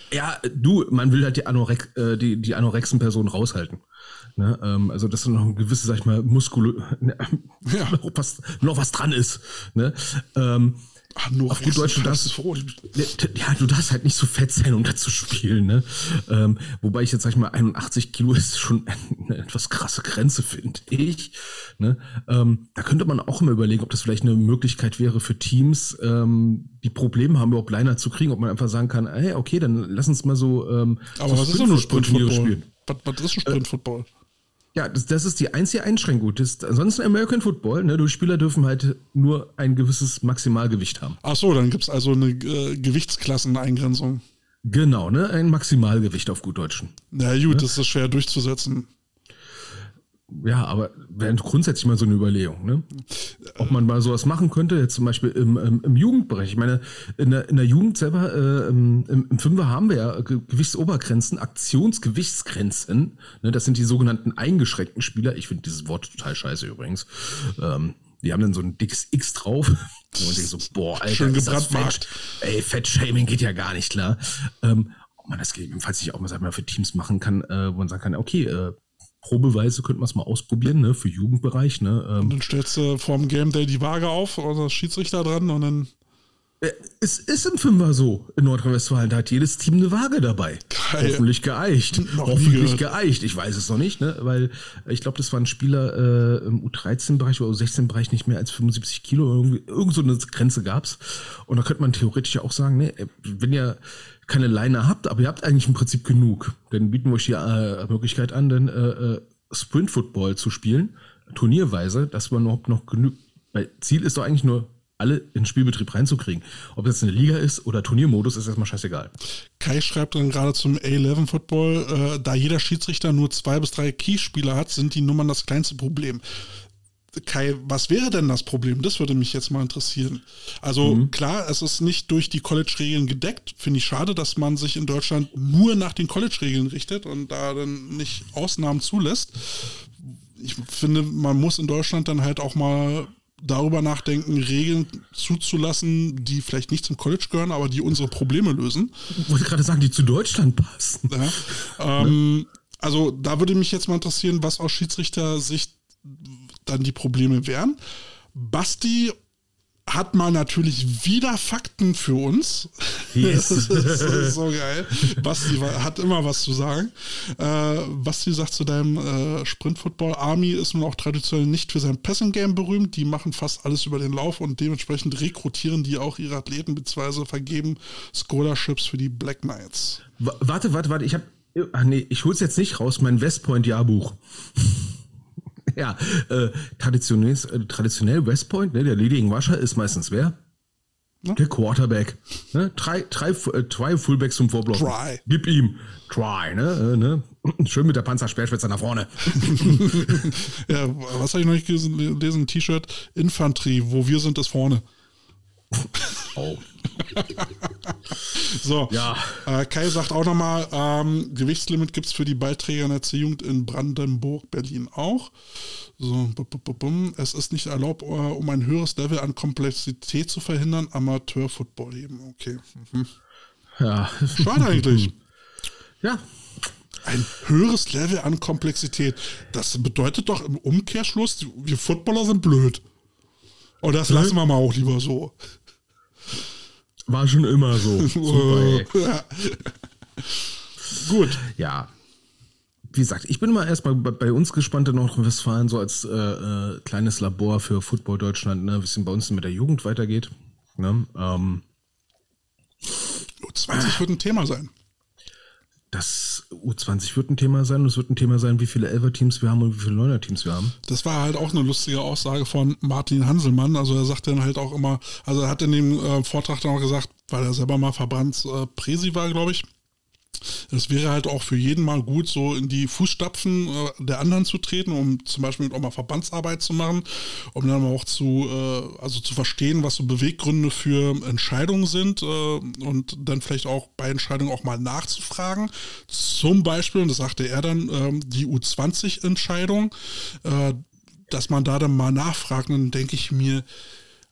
ja, du, man will halt die, Anorek äh, die, die anorexen-Person raushalten. Ne? Ähm, also dass da noch ein gewisses, sag ich mal, Muskulö Ja. noch, was, noch was dran ist. Ne? Ähm, Ach, nur auf gut Deutsch, du darfst, ja, du darfst halt nicht so fett sein, um da zu spielen, ne? Ähm, wobei ich jetzt, sag ich mal, 81 Kilo ist schon eine etwas krasse Grenze, finde ich. Ne? Ähm, da könnte man auch immer überlegen, ob das vielleicht eine Möglichkeit wäre für Teams, ähm, die Probleme haben, überhaupt Liner zu kriegen, ob man einfach sagen kann, hey, okay, dann lass uns mal so. Ähm, Aber so was ist denn nur Sprint-Football? Was, was ist ein Sprint-Football? Ja, das, das ist die einzige Einschränkung. Das ist ansonsten American Football, ne? Die Spieler dürfen halt nur ein gewisses Maximalgewicht haben. Ach so, dann gibt es also eine äh, Gewichtsklasseneingrenzung. Genau, ne? Ein Maximalgewicht auf gut Deutschen. Na gut, das ist schwer durchzusetzen. Ja, aber wäre grundsätzlich mal so eine Überlegung, ne? Ob man mal sowas machen könnte, jetzt zum Beispiel im, im, im Jugendbereich. Ich meine, in der, in der Jugend selber, äh, im, im Fünfer haben wir ja Ge- Gewichtsobergrenzen, Aktionsgewichtsgrenzen. Ne? Das sind die sogenannten eingeschränkten Spieler. Ich finde dieses Wort total scheiße übrigens. Ähm, die haben dann so ein dickes X drauf. Und man denkt so, boah, Alter, Schön ist das. Fett. Ey, Fettshaming geht ja gar nicht klar. Ähm, ob man das gegebenenfalls nicht auch mal, sag mal für Teams machen kann, äh, wo man sagen kann, okay, äh, probeweise könnte man es mal ausprobieren, ne, für Jugendbereich, ne. Ähm, Dann stellst du vorm Game Day die Waage auf oder Schiedsrichter dran und dann. Äh, es ist im Fünfer so in Nordrhein-Westfalen, da hat jedes Team eine Waage dabei. Geil. Hoffentlich geeicht. Noch Hoffentlich geeicht. Ich weiß es noch nicht, ne, weil ich glaube, das waren Spieler äh, im U13-Bereich oder U16-Bereich nicht mehr als 75 Kilo. Irgendwie, irgend so eine Grenze gab's. Und da könnte man theoretisch ja auch sagen, ne, wenn ihr keine Leine habt, aber ihr habt eigentlich im Prinzip genug, dann bieten wir euch die äh, Möglichkeit an, dann äh, äh, Sprint-Football zu spielen, turnierweise, dass man überhaupt noch genug, weil Ziel ist doch eigentlich nur, alle in den Spielbetrieb reinzukriegen. Ob das eine Liga ist oder Turniermodus, ist erstmal scheißegal. Kai schreibt dann gerade zum A11 Football, äh, da jeder Schiedsrichter nur zwei bis drei Keyspieler hat, sind die Nummern das kleinste Problem. Kai, was wäre denn das Problem? Das würde mich jetzt mal interessieren. Also klar, es ist nicht durch die College-Regeln gedeckt. Finde ich schade, dass man sich in Deutschland nur nach den College-Regeln richtet und da dann nicht Ausnahmen zulässt. Ich finde, man muss in Deutschland dann halt auch mal darüber nachdenken, Regeln zuzulassen, die vielleicht nicht zum College gehören, aber die unsere Probleme lösen. Ich wollte gerade sagen, die zu Deutschland passen. Ja. Ähm, also da würde mich jetzt mal interessieren, was aus Schiedsrichter-Sicht dann die Probleme wären. Basti hat mal natürlich wieder Fakten für uns. Yes. das, ist, so geil. Basti hat immer was zu sagen. Äh, Basti sagt zu deinem äh, Sprint-Football, Army ist nun auch traditionell nicht für sein Passing-Game berühmt. Die machen fast alles über den Lauf und dementsprechend rekrutieren die auch ihre Athleten bzw. vergeben Scholarships für die Black Knights. W warte, warte, warte. Ich habe, ach nee, ich hol's jetzt nicht raus. Mein West Point Jahrbuch. Ja, äh, traditionell, äh, traditionell West Point, ne, der Leading Rusher ist meistens wer? Ja. Der Quarterback. Ne? Drei, drei, äh, drei Fullbacks zum Vorblock. Try. Gib ihm. Try, ne? Äh, ne? Schön mit der Panzersperrspitze nach vorne. ja, was habe ich noch nicht gelesen? T-Shirt Infanterie, wo wir sind, ist vorne. Oh. so, Ja. äh, Kai sagt auch nochmal, ähm, Gewichtslimit gibt es für die Beiträger in der C-Jugend in Brandenburg, Berlin auch. So, es ist nicht erlaubt, äh, um ein höheres Level an Komplexität zu verhindern, Amateur-Football eben. Okay. Mhm. Ja. Schade eigentlich. Ja. Ein höheres Level an Komplexität. Das bedeutet doch im Umkehrschluss, wir Footballer sind blöd. Und das lassen wir mal auch lieber so. War schon immer so. Super. Gut. Ja. Wie gesagt, ich bin mal erstmal bei, uns gespannt in Nordrhein-Westfalen, so als äh, äh, kleines Labor für Football Deutschland, ne, wie es denn bei uns mit der Jugend weitergeht. Ne? Ähm, 20 wird ein Thema sein. Das U20 wird ein Thema sein und es wird ein Thema sein, wie viele Elfer-Teams wir haben und wie viele Neuner-Teams wir haben. Das war halt auch eine lustige Aussage von Martin Hanselmann. Also er sagt dann halt auch immer, also er hat in dem äh, Vortrag dann auch gesagt, weil er selber mal Verbandspräsi äh, Präsi war, glaube ich. Es wäre halt auch für jeden mal gut, so in die Fußstapfen äh, der anderen zu treten, um zum Beispiel auch mal Verbandsarbeit zu machen, um dann auch zu, äh, also zu verstehen, was so Beweggründe für Entscheidungen sind äh, und dann vielleicht auch bei Entscheidungen auch mal nachzufragen. Zum Beispiel, und das sagte er dann, ähm, die U20-Entscheidung, äh, dass man da dann mal nachfragt, dann denke ich mir,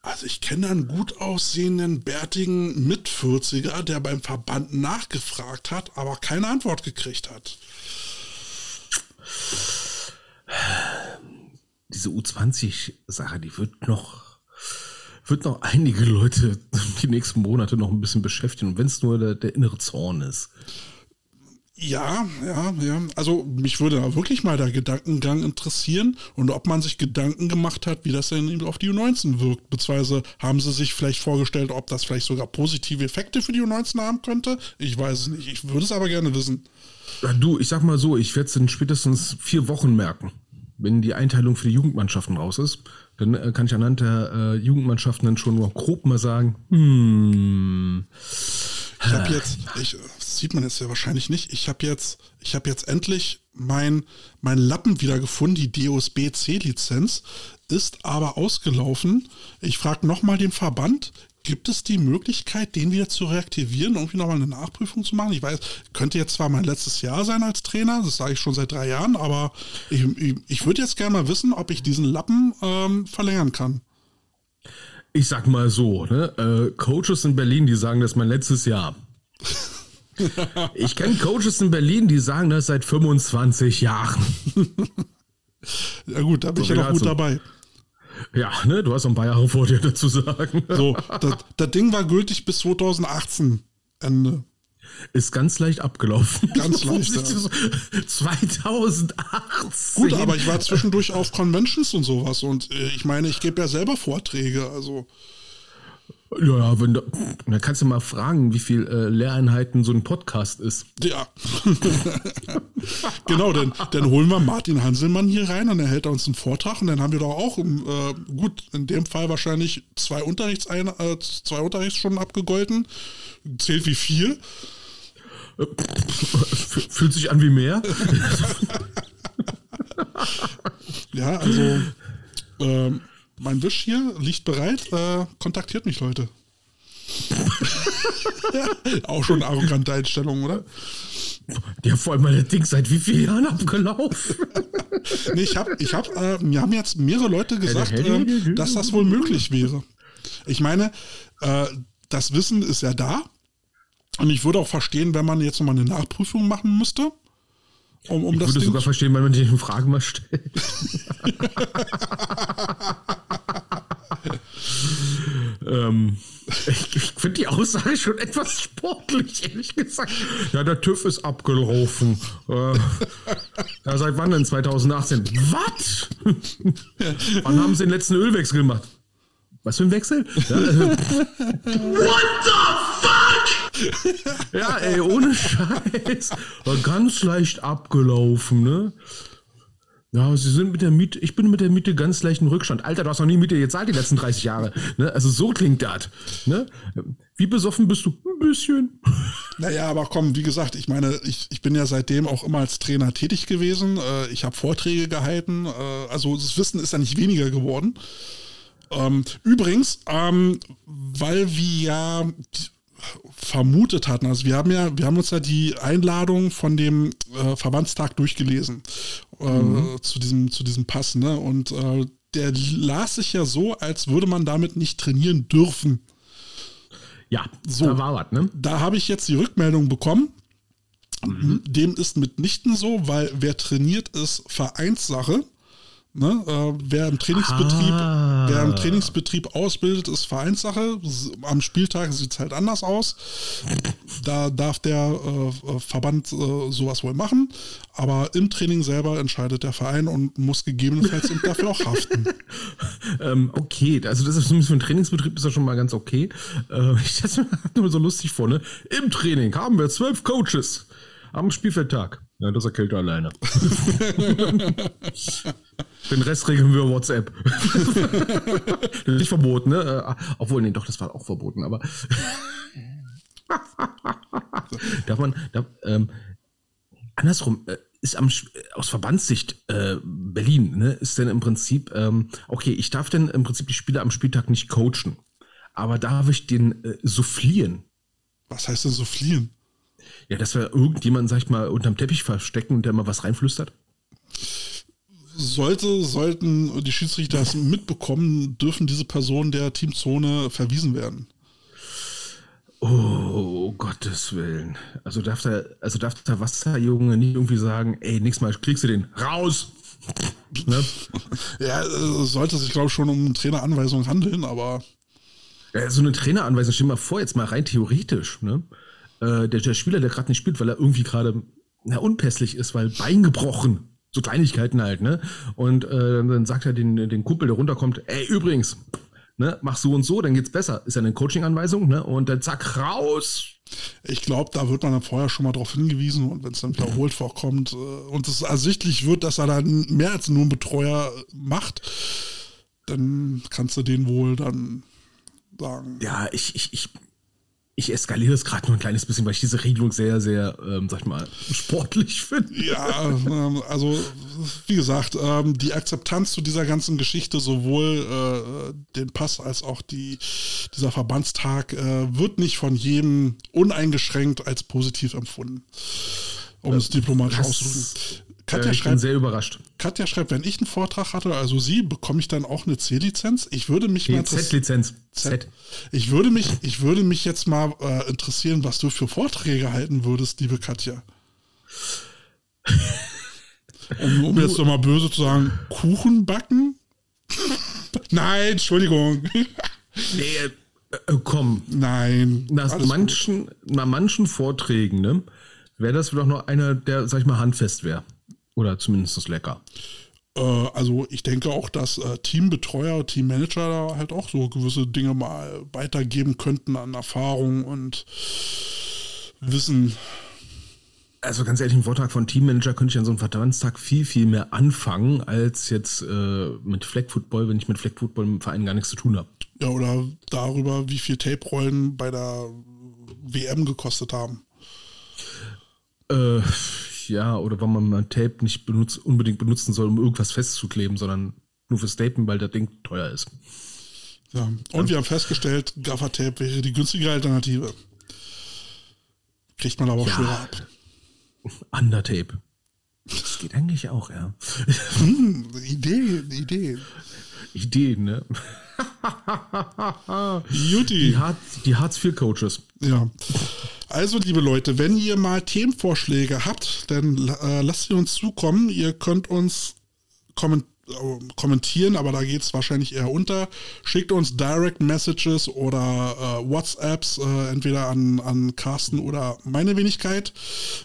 also ich kenne einen gut aussehenden, bärtigen Mit-40er, der beim Verband nachgefragt hat, aber keine Antwort gekriegt hat. Diese U20-Sache, die wird noch, wird noch einige Leute die nächsten Monate noch ein bisschen beschäftigen. Und wenn es nur der, der innere Zorn ist. Ja, ja, ja. Also mich würde da wirklich mal der Gedankengang interessieren und ob man sich Gedanken gemacht hat, wie das denn auf die U19 wirkt. Beziehungsweise haben sie sich vielleicht vorgestellt, ob das vielleicht sogar positive Effekte für die U19 haben könnte. Ich weiß es nicht. Ich würde es aber gerne wissen. Ja, du, ich sag mal so, ich werde es in spätestens vier Wochen merken. Wenn die Einteilung für die Jugendmannschaften raus ist, dann äh, kann ich anhand der äh, Jugendmannschaften dann schon noch grob mal sagen, hm, Ich habe jetzt, ich, das sieht man jetzt ja wahrscheinlich nicht, ich habe jetzt, ich habe jetzt endlich mein, mein Lappen wieder gefunden, die DOSB-C-Lizenz, ist aber ausgelaufen. Ich frage nochmal den Verband, gibt es die Möglichkeit, den wieder zu reaktivieren, irgendwie nochmal eine Nachprüfung zu machen? Ich weiß, könnte jetzt zwar mein letztes Jahr sein als Trainer, das sage ich schon seit drei Jahren, aber ich, ich, ich würde jetzt gerne mal wissen, ob ich diesen Lappen ähm, verlängern kann. ich sag mal so, ne, äh, Coaches in Berlin, die sagen das mein letztes Jahr. Ich kenne Coaches in Berlin, die sagen das seit 25 Jahren. Ja gut, da bin So ich ja noch gut dazu. dabei. Ja, ne, du hast noch ein paar Jahre vor dir dazu sagen. So, das, das Ding war gültig bis 2018 Ende. Ist ganz leicht abgelaufen. Ganz leicht, ja. 2018. Gut, aber ich war zwischendurch auf Conventions und sowas und äh, ich meine, ich gebe ja selber Vorträge, also Ja, ja, wenn da, da kannst du mal fragen, wie viel äh, Lehreinheiten so ein Podcast ist. ja. genau, dann, dann holen wir Martin Hanselmann hier rein und er hält uns einen Vortrag und dann haben wir doch auch, äh, gut, in dem Fall wahrscheinlich zwei, Unterrichtsein äh, zwei Unterrichtsstunden abgegolten. Zählt wie vier. F fühlt sich an wie mehr. Ja, also ähm, mein Wisch hier liegt bereit. Äh, kontaktiert mich, Leute. Auch schon eine arrogante Einstellung, oder? Ja, vor allem meine Ding seit wie vielen Jahren abgelaufen? nee, ich habe, ich hab, äh, mir haben jetzt mehrere Leute gesagt, äh, dass das wohl möglich wäre. Ich meine, äh, das Wissen ist ja da. Und ich würde auch verstehen, wenn man jetzt nochmal eine Nachprüfung machen müsste. Um, um ich würde Ding sogar verstehen, wenn man die Fragen mal stellt. ähm, ich, ich finde die Aussage schon etwas sportlich, ehrlich gesagt. Ja, der TÜV ist abgelaufen. Äh, ja, seit wann denn? 2018. Was? wann haben sie den letzten Ölwechsel gemacht? Was für ein Wechsel? Ja, äh, What the fuck? Ja, ey, ohne Scheiß. War ganz leicht abgelaufen, ne? Ja, sie sind mit der Miete, ich bin mit der Miete ganz leicht im Rückstand. Alter, du hast noch nie Miete gezahlt die letzten 30 Jahre. Ne? Also so klingt das. Ne? Wie besoffen bist du? Ein bisschen. Naja, aber komm, wie gesagt, ich meine, ich, ich bin ja seitdem auch immer als Trainer tätig gewesen. Äh, ich habe Vorträge gehalten. Äh, also das Wissen ist ja nicht weniger geworden. Ähm, übrigens, ähm, weil wir ja vermutet hatten. Also wir haben ja, wir haben uns ja die Einladung von dem äh, Verbandstag durchgelesen äh, mhm. zu diesem zu diesem Pass, ne? Und äh, der las sich ja so, als würde man damit nicht trainieren dürfen. Ja, so da war was, ne? Da habe ich jetzt die Rückmeldung bekommen. Mhm. Dem ist mitnichten so, weil wer trainiert, ist Vereinssache. Ne? Äh, wer, im Trainingsbetrieb, ah. wer im Trainingsbetrieb ausbildet, ist Vereinssache. Am Spieltag sieht es halt anders aus. Da darf der äh, Verband äh, sowas wohl machen. Aber im Training selber entscheidet der Verein und muss gegebenenfalls dafür auch haften. ähm, okay, also das ist zumindest für einen Trainingsbetrieb ist ja schon mal ganz okay. Äh, ich stelle mir nur so lustig vor, ne? Im Training haben wir zwölf Coaches am Spielfeldtag. Ja, das erkältet alleine. Den Rest regeln wir WhatsApp. nicht verboten, ne? Äh, obwohl, nee, doch, das war auch verboten, aber. darf man, darf, ähm, andersrum, äh, ist am, aus Verbandssicht äh, Berlin, ne, ist denn im Prinzip, ähm, okay, ich darf denn im Prinzip die Spieler am Spieltag nicht coachen, aber darf ich den äh, soufflieren? Was heißt denn soufflieren? Ja, dass wir irgendjemanden, sag ich mal, unterm Teppich verstecken und der mal was reinflüstert? sollte, sollten die Schiedsrichter das mitbekommen, dürfen diese Personen der Teamzone verwiesen werden. Oh, Gottes Willen. Also darf der, also darf der Wasserjunge nicht irgendwie sagen, ey, nächstes Mal kriegst du den raus. ne? Ja, sollte sich, glaube ich, schon um eine Traineranweisung handeln, aber. Ja, so eine Traineranweisung, stell dir mal vor, jetzt mal rein theoretisch, ne? Äh, der, der Spieler, der gerade nicht spielt, weil er irgendwie gerade unpässlich ist, weil Bein gebrochen so Kleinigkeiten halt, ne? Und äh, dann sagt er den, den Kumpel, der runterkommt, ey, übrigens, ne, mach so und so, dann geht's besser. Ist ja eine Coaching-Anweisung, ne? Und dann zack, raus. Ich glaube, da wird man dann vorher schon mal darauf hingewiesen und wenn es dann wiederholt vorkommt äh, und es ersichtlich wird, dass er dann mehr als nur einen Betreuer macht, dann kannst du den wohl dann sagen. Ja, ich, ich, ich ich eskaliere es gerade nur ein kleines bisschen, weil ich diese Regelung sehr, sehr, ähm, sag ich mal, sportlich finde. Ja, ähm, also wie gesagt, ähm, die Akzeptanz zu dieser ganzen Geschichte, sowohl äh, den Pass als auch die, dieser Verbandstag, äh, wird nicht von jedem uneingeschränkt als positiv empfunden. Um es diplomatisch auszudrücken. Katja äh, ich schreibt, bin sehr überrascht. Katja schreibt, wenn ich einen Vortrag hatte, also sie, bekomme ich dann auch eine C-Lizenz? Ich würde mich mal Z-Lizenz. Z. Ich würde mich, ich würde mich jetzt mal äh, interessieren, was du für Vorträge halten würdest, liebe Katja. um, um jetzt nochmal böse zu sagen, Kuchen backen? Nein, Entschuldigung. Nee, äh, komm. Nein. Nach manchen, nach manchen Vorträgen, ne, wäre das doch noch einer, der, sag ich mal, handfest wäre. Oder zumindest lecker. Äh, also ich denke auch, dass äh, Teambetreuer, Teammanager da halt auch so gewisse Dinge mal weitergeben könnten an Erfahrung und Wissen. Also ganz ehrlich, im Vortrag von Teammanager könnte ich an so einem Verbandstag viel, viel mehr anfangen, als jetzt äh, mit Flag Football, wenn ich mit Flag Football im Verein gar nichts zu tun habe. Ja, oder darüber, wie viel Tape-Rollen bei der WM gekostet haben. Äh, ja, oder wenn man mal Tape nicht benutzt, unbedingt benutzen soll, um irgendwas festzukleben, sondern nur für Stapen, weil das Ding teuer ist. Ja, und ja. wir haben festgestellt, Gaffer-Tape wäre die günstige Alternative. Kriegt man aber auch ja. schwerer ab. Undertape. Das geht eigentlich auch, ja. Hm, Idee, Idee. Ideen, ne? Juti. Die, Hart, die Hartz-IV-Coaches. Ja. Also, liebe Leute, wenn ihr mal Themenvorschläge habt, dann äh, lasst sie uns zukommen. Ihr könnt uns komment äh, kommentieren, aber da geht es wahrscheinlich eher unter. Schickt uns Direct Messages oder äh, WhatsApps, äh, entweder an, an Carsten oder meine Wenigkeit.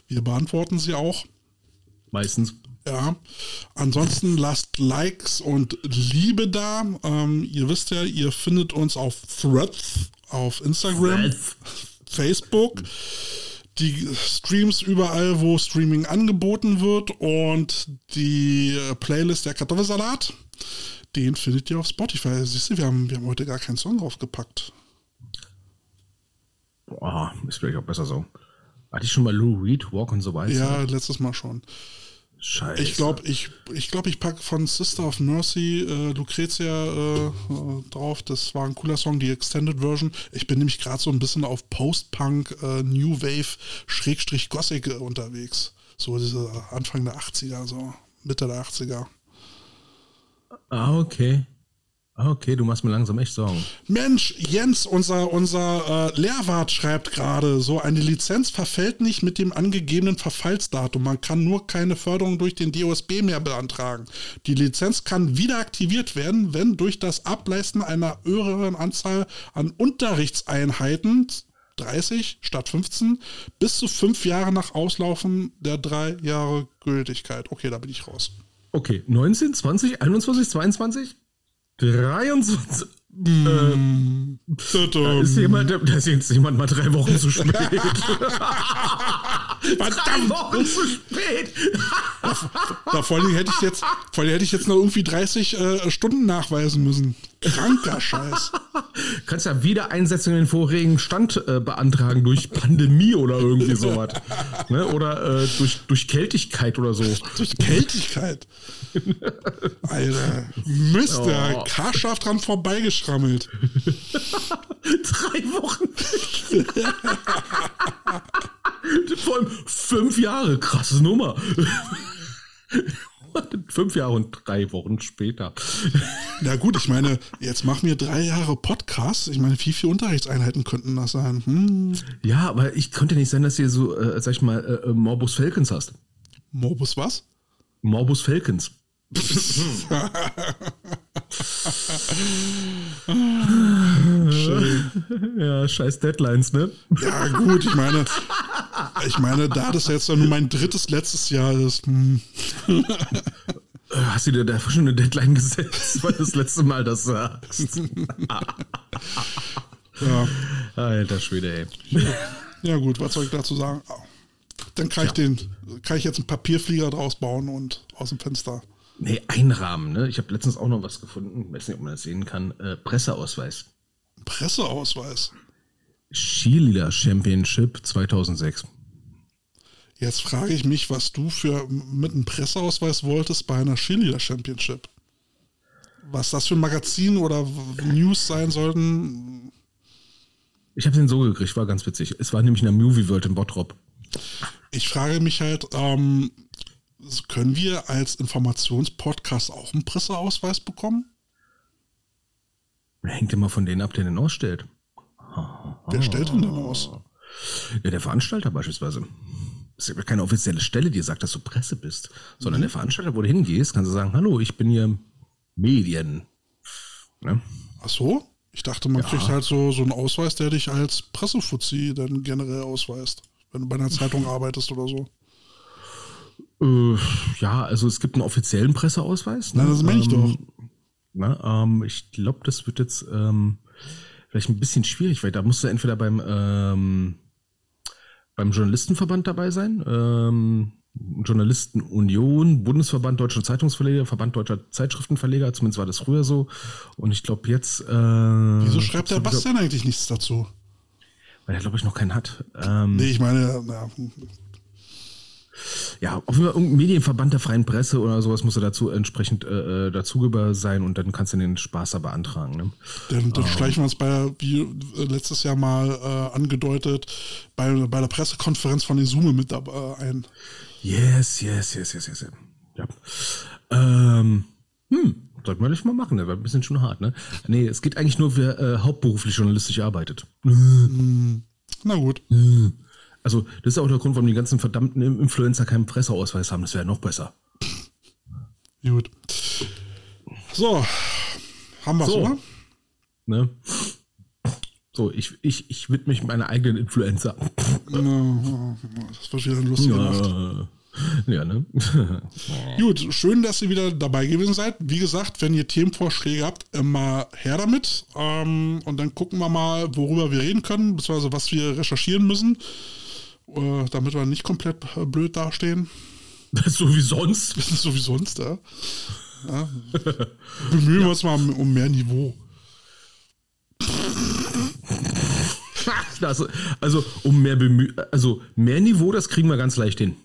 Wir beantworten sie auch. Meistens. Ja, ansonsten lasst Likes und Liebe da. Ähm, ihr wisst ja, ihr findet uns auf Threads, auf Instagram, Facebook, die Streams überall, wo Streaming angeboten wird und die Playlist der Kartoffelsalat, den findet ihr auf Spotify. Siehst du, wir haben, wir haben heute gar keinen Song draufgepackt. Boah, ist vielleicht auch besser so. Hatte ich schon mal Lou Reed, Walk on the Wild Ja, letztes Mal schon. Scheiße. Ich glaube, ich, ich, glaub, ich packe von Sister of Mercy äh, Lucrezia äh, äh, drauf. Das war ein cooler Song, die Extended Version. Ich bin nämlich gerade so ein bisschen auf Post-Punk, äh, New Wave, Schrägstrich Gothic äh, unterwegs. So diese Anfang der 80er, so Mitte der 80er. Ah, okay. Ah, okay, du machst mir langsam echt Sorgen. Mensch, Jens, unser, unser äh, Lehrwart schreibt gerade, so eine Lizenz verfällt nicht mit dem angegebenen Verfallsdatum. Man kann nur keine Förderung durch den DOSB mehr beantragen. Die Lizenz kann wieder aktiviert werden, wenn durch das Ableisten einer höheren Anzahl an Unterrichtseinheiten 30 statt 15 bis zu fünf Jahre nach Auslaufen der drei Jahre Gültigkeit. Okay, da bin ich raus. Okay, 19, 20, 21, 22, 23. Ähm, da ist jemand, da ist jetzt jemand mal drei Wochen zu spät. drei Wochen zu spät. Da vor allem hätte ich jetzt, vor allem hätte ich jetzt noch irgendwie 30 äh, Stunden nachweisen müssen. Kranker Scheiß. Kannst ja Wiedereinsetzung in den vorigen Stand äh, beantragen durch Pandemie oder irgendwie sowas. ne? Oder äh, durch, durch Kältigkeit oder so. Durch Kältigkeit. Alter, Mist, der Oh. Karschaft dran vorbeigeschrammelt. Drei Wochen. Vor allem fünf Jahre, krasse Nummer. fünf Jahre und drei Wochen später. Na gut, ich meine, jetzt machen wir drei Jahre Podcast. Ich meine, wie viele Unterrichtseinheiten könnten das sein? Hm, Ja, aber ich konnte nicht sein, dass du so, äh, sag ich mal, äh, Morbus Falcons hast. Mobus was? Morbus Falcons. Ja, scheiß Deadlines, ne? Ja gut, ich meine, ich meine, da das jetzt ja nur mein drittes letztes Jahr ist, hm, Äh, Hast du dir da schon eine Deadline gesetzt, weil das letzte Mal das sagst? ja. Alter Schwede, ey. Ja gut, was soll ich dazu sagen? Dann kann ich den, kann ich jetzt einen Papierflieger draus bauen und aus dem Fenster. Nee, Einrahmen, ne? Ich habe letztens auch noch was gefunden, weiß nicht, ob man das sehen kann. Äh, Presseausweis. Presseausweis. Cheerleader Championship 2006. Jetzt frage ich mich, was du für mit einem Presseausweis wolltest bei einer Cheerleader Championship. Was das für ein Magazin oder News sein sollten. Ich habe den so gekriegt, war ganz witzig. Es war nämlich in der Movie World in Bottrop. Ich frage mich halt, ähm, können wir als Informationspodcast auch einen Presseausweis bekommen? Hängt immer von denen ab, der den ausstellt. Wer stellt denn denn aus? Ja, der Veranstalter beispielsweise. Es ist ja keine offizielle Stelle, die sagt, dass du Presse bist, sondern der Veranstalter, wo du hingehst, kannst du sagen, hallo, ich bin hier Medien. Ne? Ach so? Ich dachte, man kriegt halt so, so einen Ausweis, der dich als Pressefuzzi dann generell ausweist, wenn du bei einer Zeitung arbeitest oder so. Äh, ja, also es gibt einen offiziellen Presseausweis. Ne? Na, das meine ich doch. Ne, ähm, ich glaube, das wird jetzt ähm, vielleicht ein bisschen schwierig, weil da musst du entweder beim, ähm, beim Journalistenverband dabei sein, ähm, Journalistenunion, Bundesverband Deutscher Zeitungsverleger, Verband Deutscher Zeitschriftenverleger, zumindest war das früher so. Und ich glaube jetzt. Äh, Wieso schreibt der Bastian eigentlich nichts dazu? Weil er, glaube ich, noch keinen hat. Ähm, Nee, ich meine, na, ja, Fall irgendein Medienverband der freien Presse oder sowas muss er dazu entsprechend äh, äh dazugehör sein und dann kannst du den Spaß da beantragen. Ne? Dann, dann um. schleichen wir uns bei, wie äh, letztes Jahr mal äh, angedeutet, bei, bei der Pressekonferenz von Isume mit dabei ein. Yes, yes, yes, yes, yes. Ja. Ähm, hm, sollten wir nicht mal machen, das war ein bisschen schon hart, ne? Nee, es geht eigentlich nur, wer äh, hauptberuflich journalistisch arbeitet. Na gut. Also, das ist auch der Grund, warum die ganzen verdammten Influencer keinen Presseausweis haben. Das wäre noch besser. Gut. So, haben wir so. oder? Ne? So, ich, ich, ich widme mich meiner eigenen Influencer. Das war wieder lustig ja. gemacht. Ja, ne? Gut, schön, dass ihr wieder dabei gewesen seid. Wie gesagt, wenn ihr Themenvorschläge habt, immer her damit. Ähm, und dann gucken wir mal, worüber wir reden können, beziehungsweise was wir recherchieren müssen, äh, damit wir nicht komplett äh, blöd dastehen. so wie sonst. so wie sonst, ja. ja. Bemühen ja. wir uns mal um mehr Niveau. Also, also um mehr Bemüh also mehr Niveau, das kriegen wir ganz leicht hin.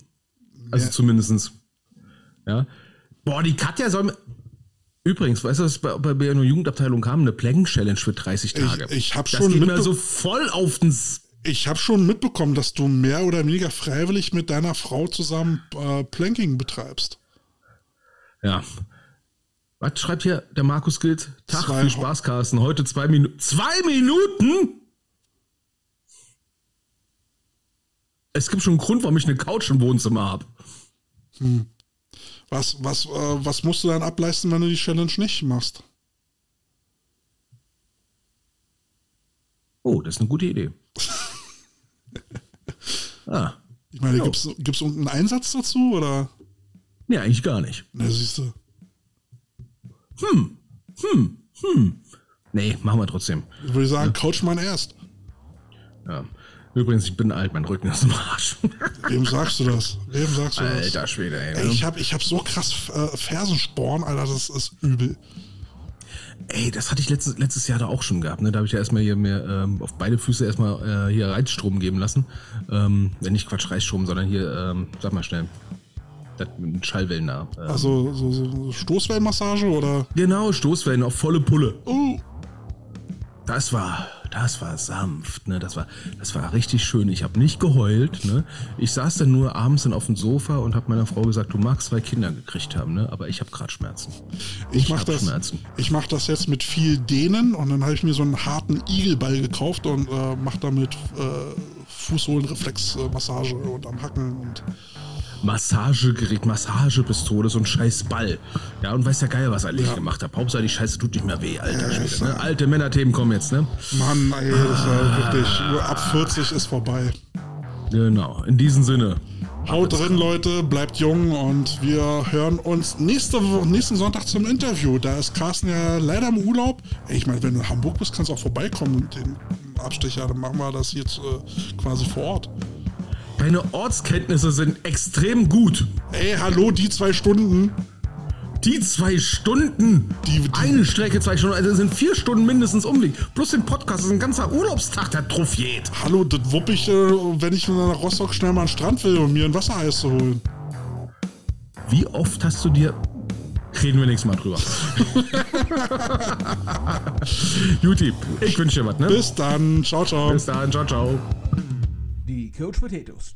Also ja. zumindestens. Ja. Boah, die Katja soll. Übrigens, weißt du, was bei, bei der Jugendabteilung kam? Eine Plank-Challenge für 30 Tage. Ich, ich habe schon. Geht mir so voll auf den. Ich habe schon mitbekommen, dass du mehr oder weniger freiwillig mit deiner Frau zusammen äh, Planking betreibst. Ja. Was schreibt hier der Markus Gilt? Tag, zwei viel Spaß, Carsten. Heute zwei Minuten. Zwei Minuten? Es gibt schon einen Grund, warum ich eine Couch im Wohnzimmer habe. Hm. Was, was, äh, was musst du dann ableisten, wenn du die Challenge nicht machst? Oh, das ist eine gute Idee. ah. Ich meine, gibt es irgendeinen Einsatz dazu oder? Nee, eigentlich gar nicht. Na, siehst du. Hm, hm, hm. Nee, machen wir trotzdem. Ich würde sagen, ja. Couch mein erst. Ja. Übrigens, ich bin alt, mein Rücken ist im Arsch. Wem sagst du das? Wem sagst du Alter das? Alter Schwede, ey. ey ne? ich habe ich hab so krass äh, Fersensporn, Alter, das ist übel. Ey, das hatte ich letztes, letztes Jahr da auch schon gehabt. Ne? Da habe ich ja erstmal hier mir ähm, auf beide Füße erstmal äh, hier Reizstrom geben lassen. Ähm, nicht Quatsch, Reizstrom, sondern hier, ähm, sag mal schnell. Das mit Schallwellen da. Ähm. Also so, so Stoßwellenmassage oder? Genau, Stoßwellen auf volle Pulle. Oh. Das war das war sanft, ne? Das war, das war richtig schön. Ich habe nicht geheult, ne? Ich saß dann nur abends dann auf dem Sofa und habe meiner Frau gesagt, du magst zwei Kinder gekriegt haben, ne? Aber ich habe gerade Schmerzen. Ich, ich mache das, Schmerzen. ich mache das jetzt mit viel Dehnen und dann habe ich mir so einen harten Igelball gekauft und äh, mache damit äh, Fußsohlenreflexmassage und am Hacken und Massagegerät, Massagepistole, so ein scheiß Ball. Ja, und weiß ja geil, was eigentlich ja. gemacht habe. Hauptsache die Scheiße tut nicht mehr weh, alter Schwede. Ne? Alte Männerthemen kommen jetzt, ne? Mann, ey, das war wirklich, nur ab 40 ist vorbei. Genau, in diesem Sinne. Haut drin, Leute, bleibt jung und wir hören uns nächste Woche, nächsten Sonntag zum Interview. Da ist Carsten ja leider im Urlaub. Ich meine, wenn du in Hamburg bist, kannst du auch vorbeikommen. Den Abstecher, dann machen wir das jetzt äh, quasi vor Ort. Deine Ortskenntnisse sind extrem gut. Ey, hallo, die zwei Stunden. Die zwei Stunden. Die, die Eine Strecke, zwei Stunden. Also sind vier Stunden mindestens Umweg. Plus den Podcast ist ein ganzer Urlaubstag, der Trophiet. Hallo, das wupp ich, äh, wenn ich nach Rostock schnell mal an den Strand will, um mir ein Wassereis zu holen. Wie oft hast du dir. Reden wir nächstes Mal drüber. Juti, ich wünsche dir was, ne? Bis dann. Ciao, ciao. Bis dann. Ciao, ciao. the coach potatoes.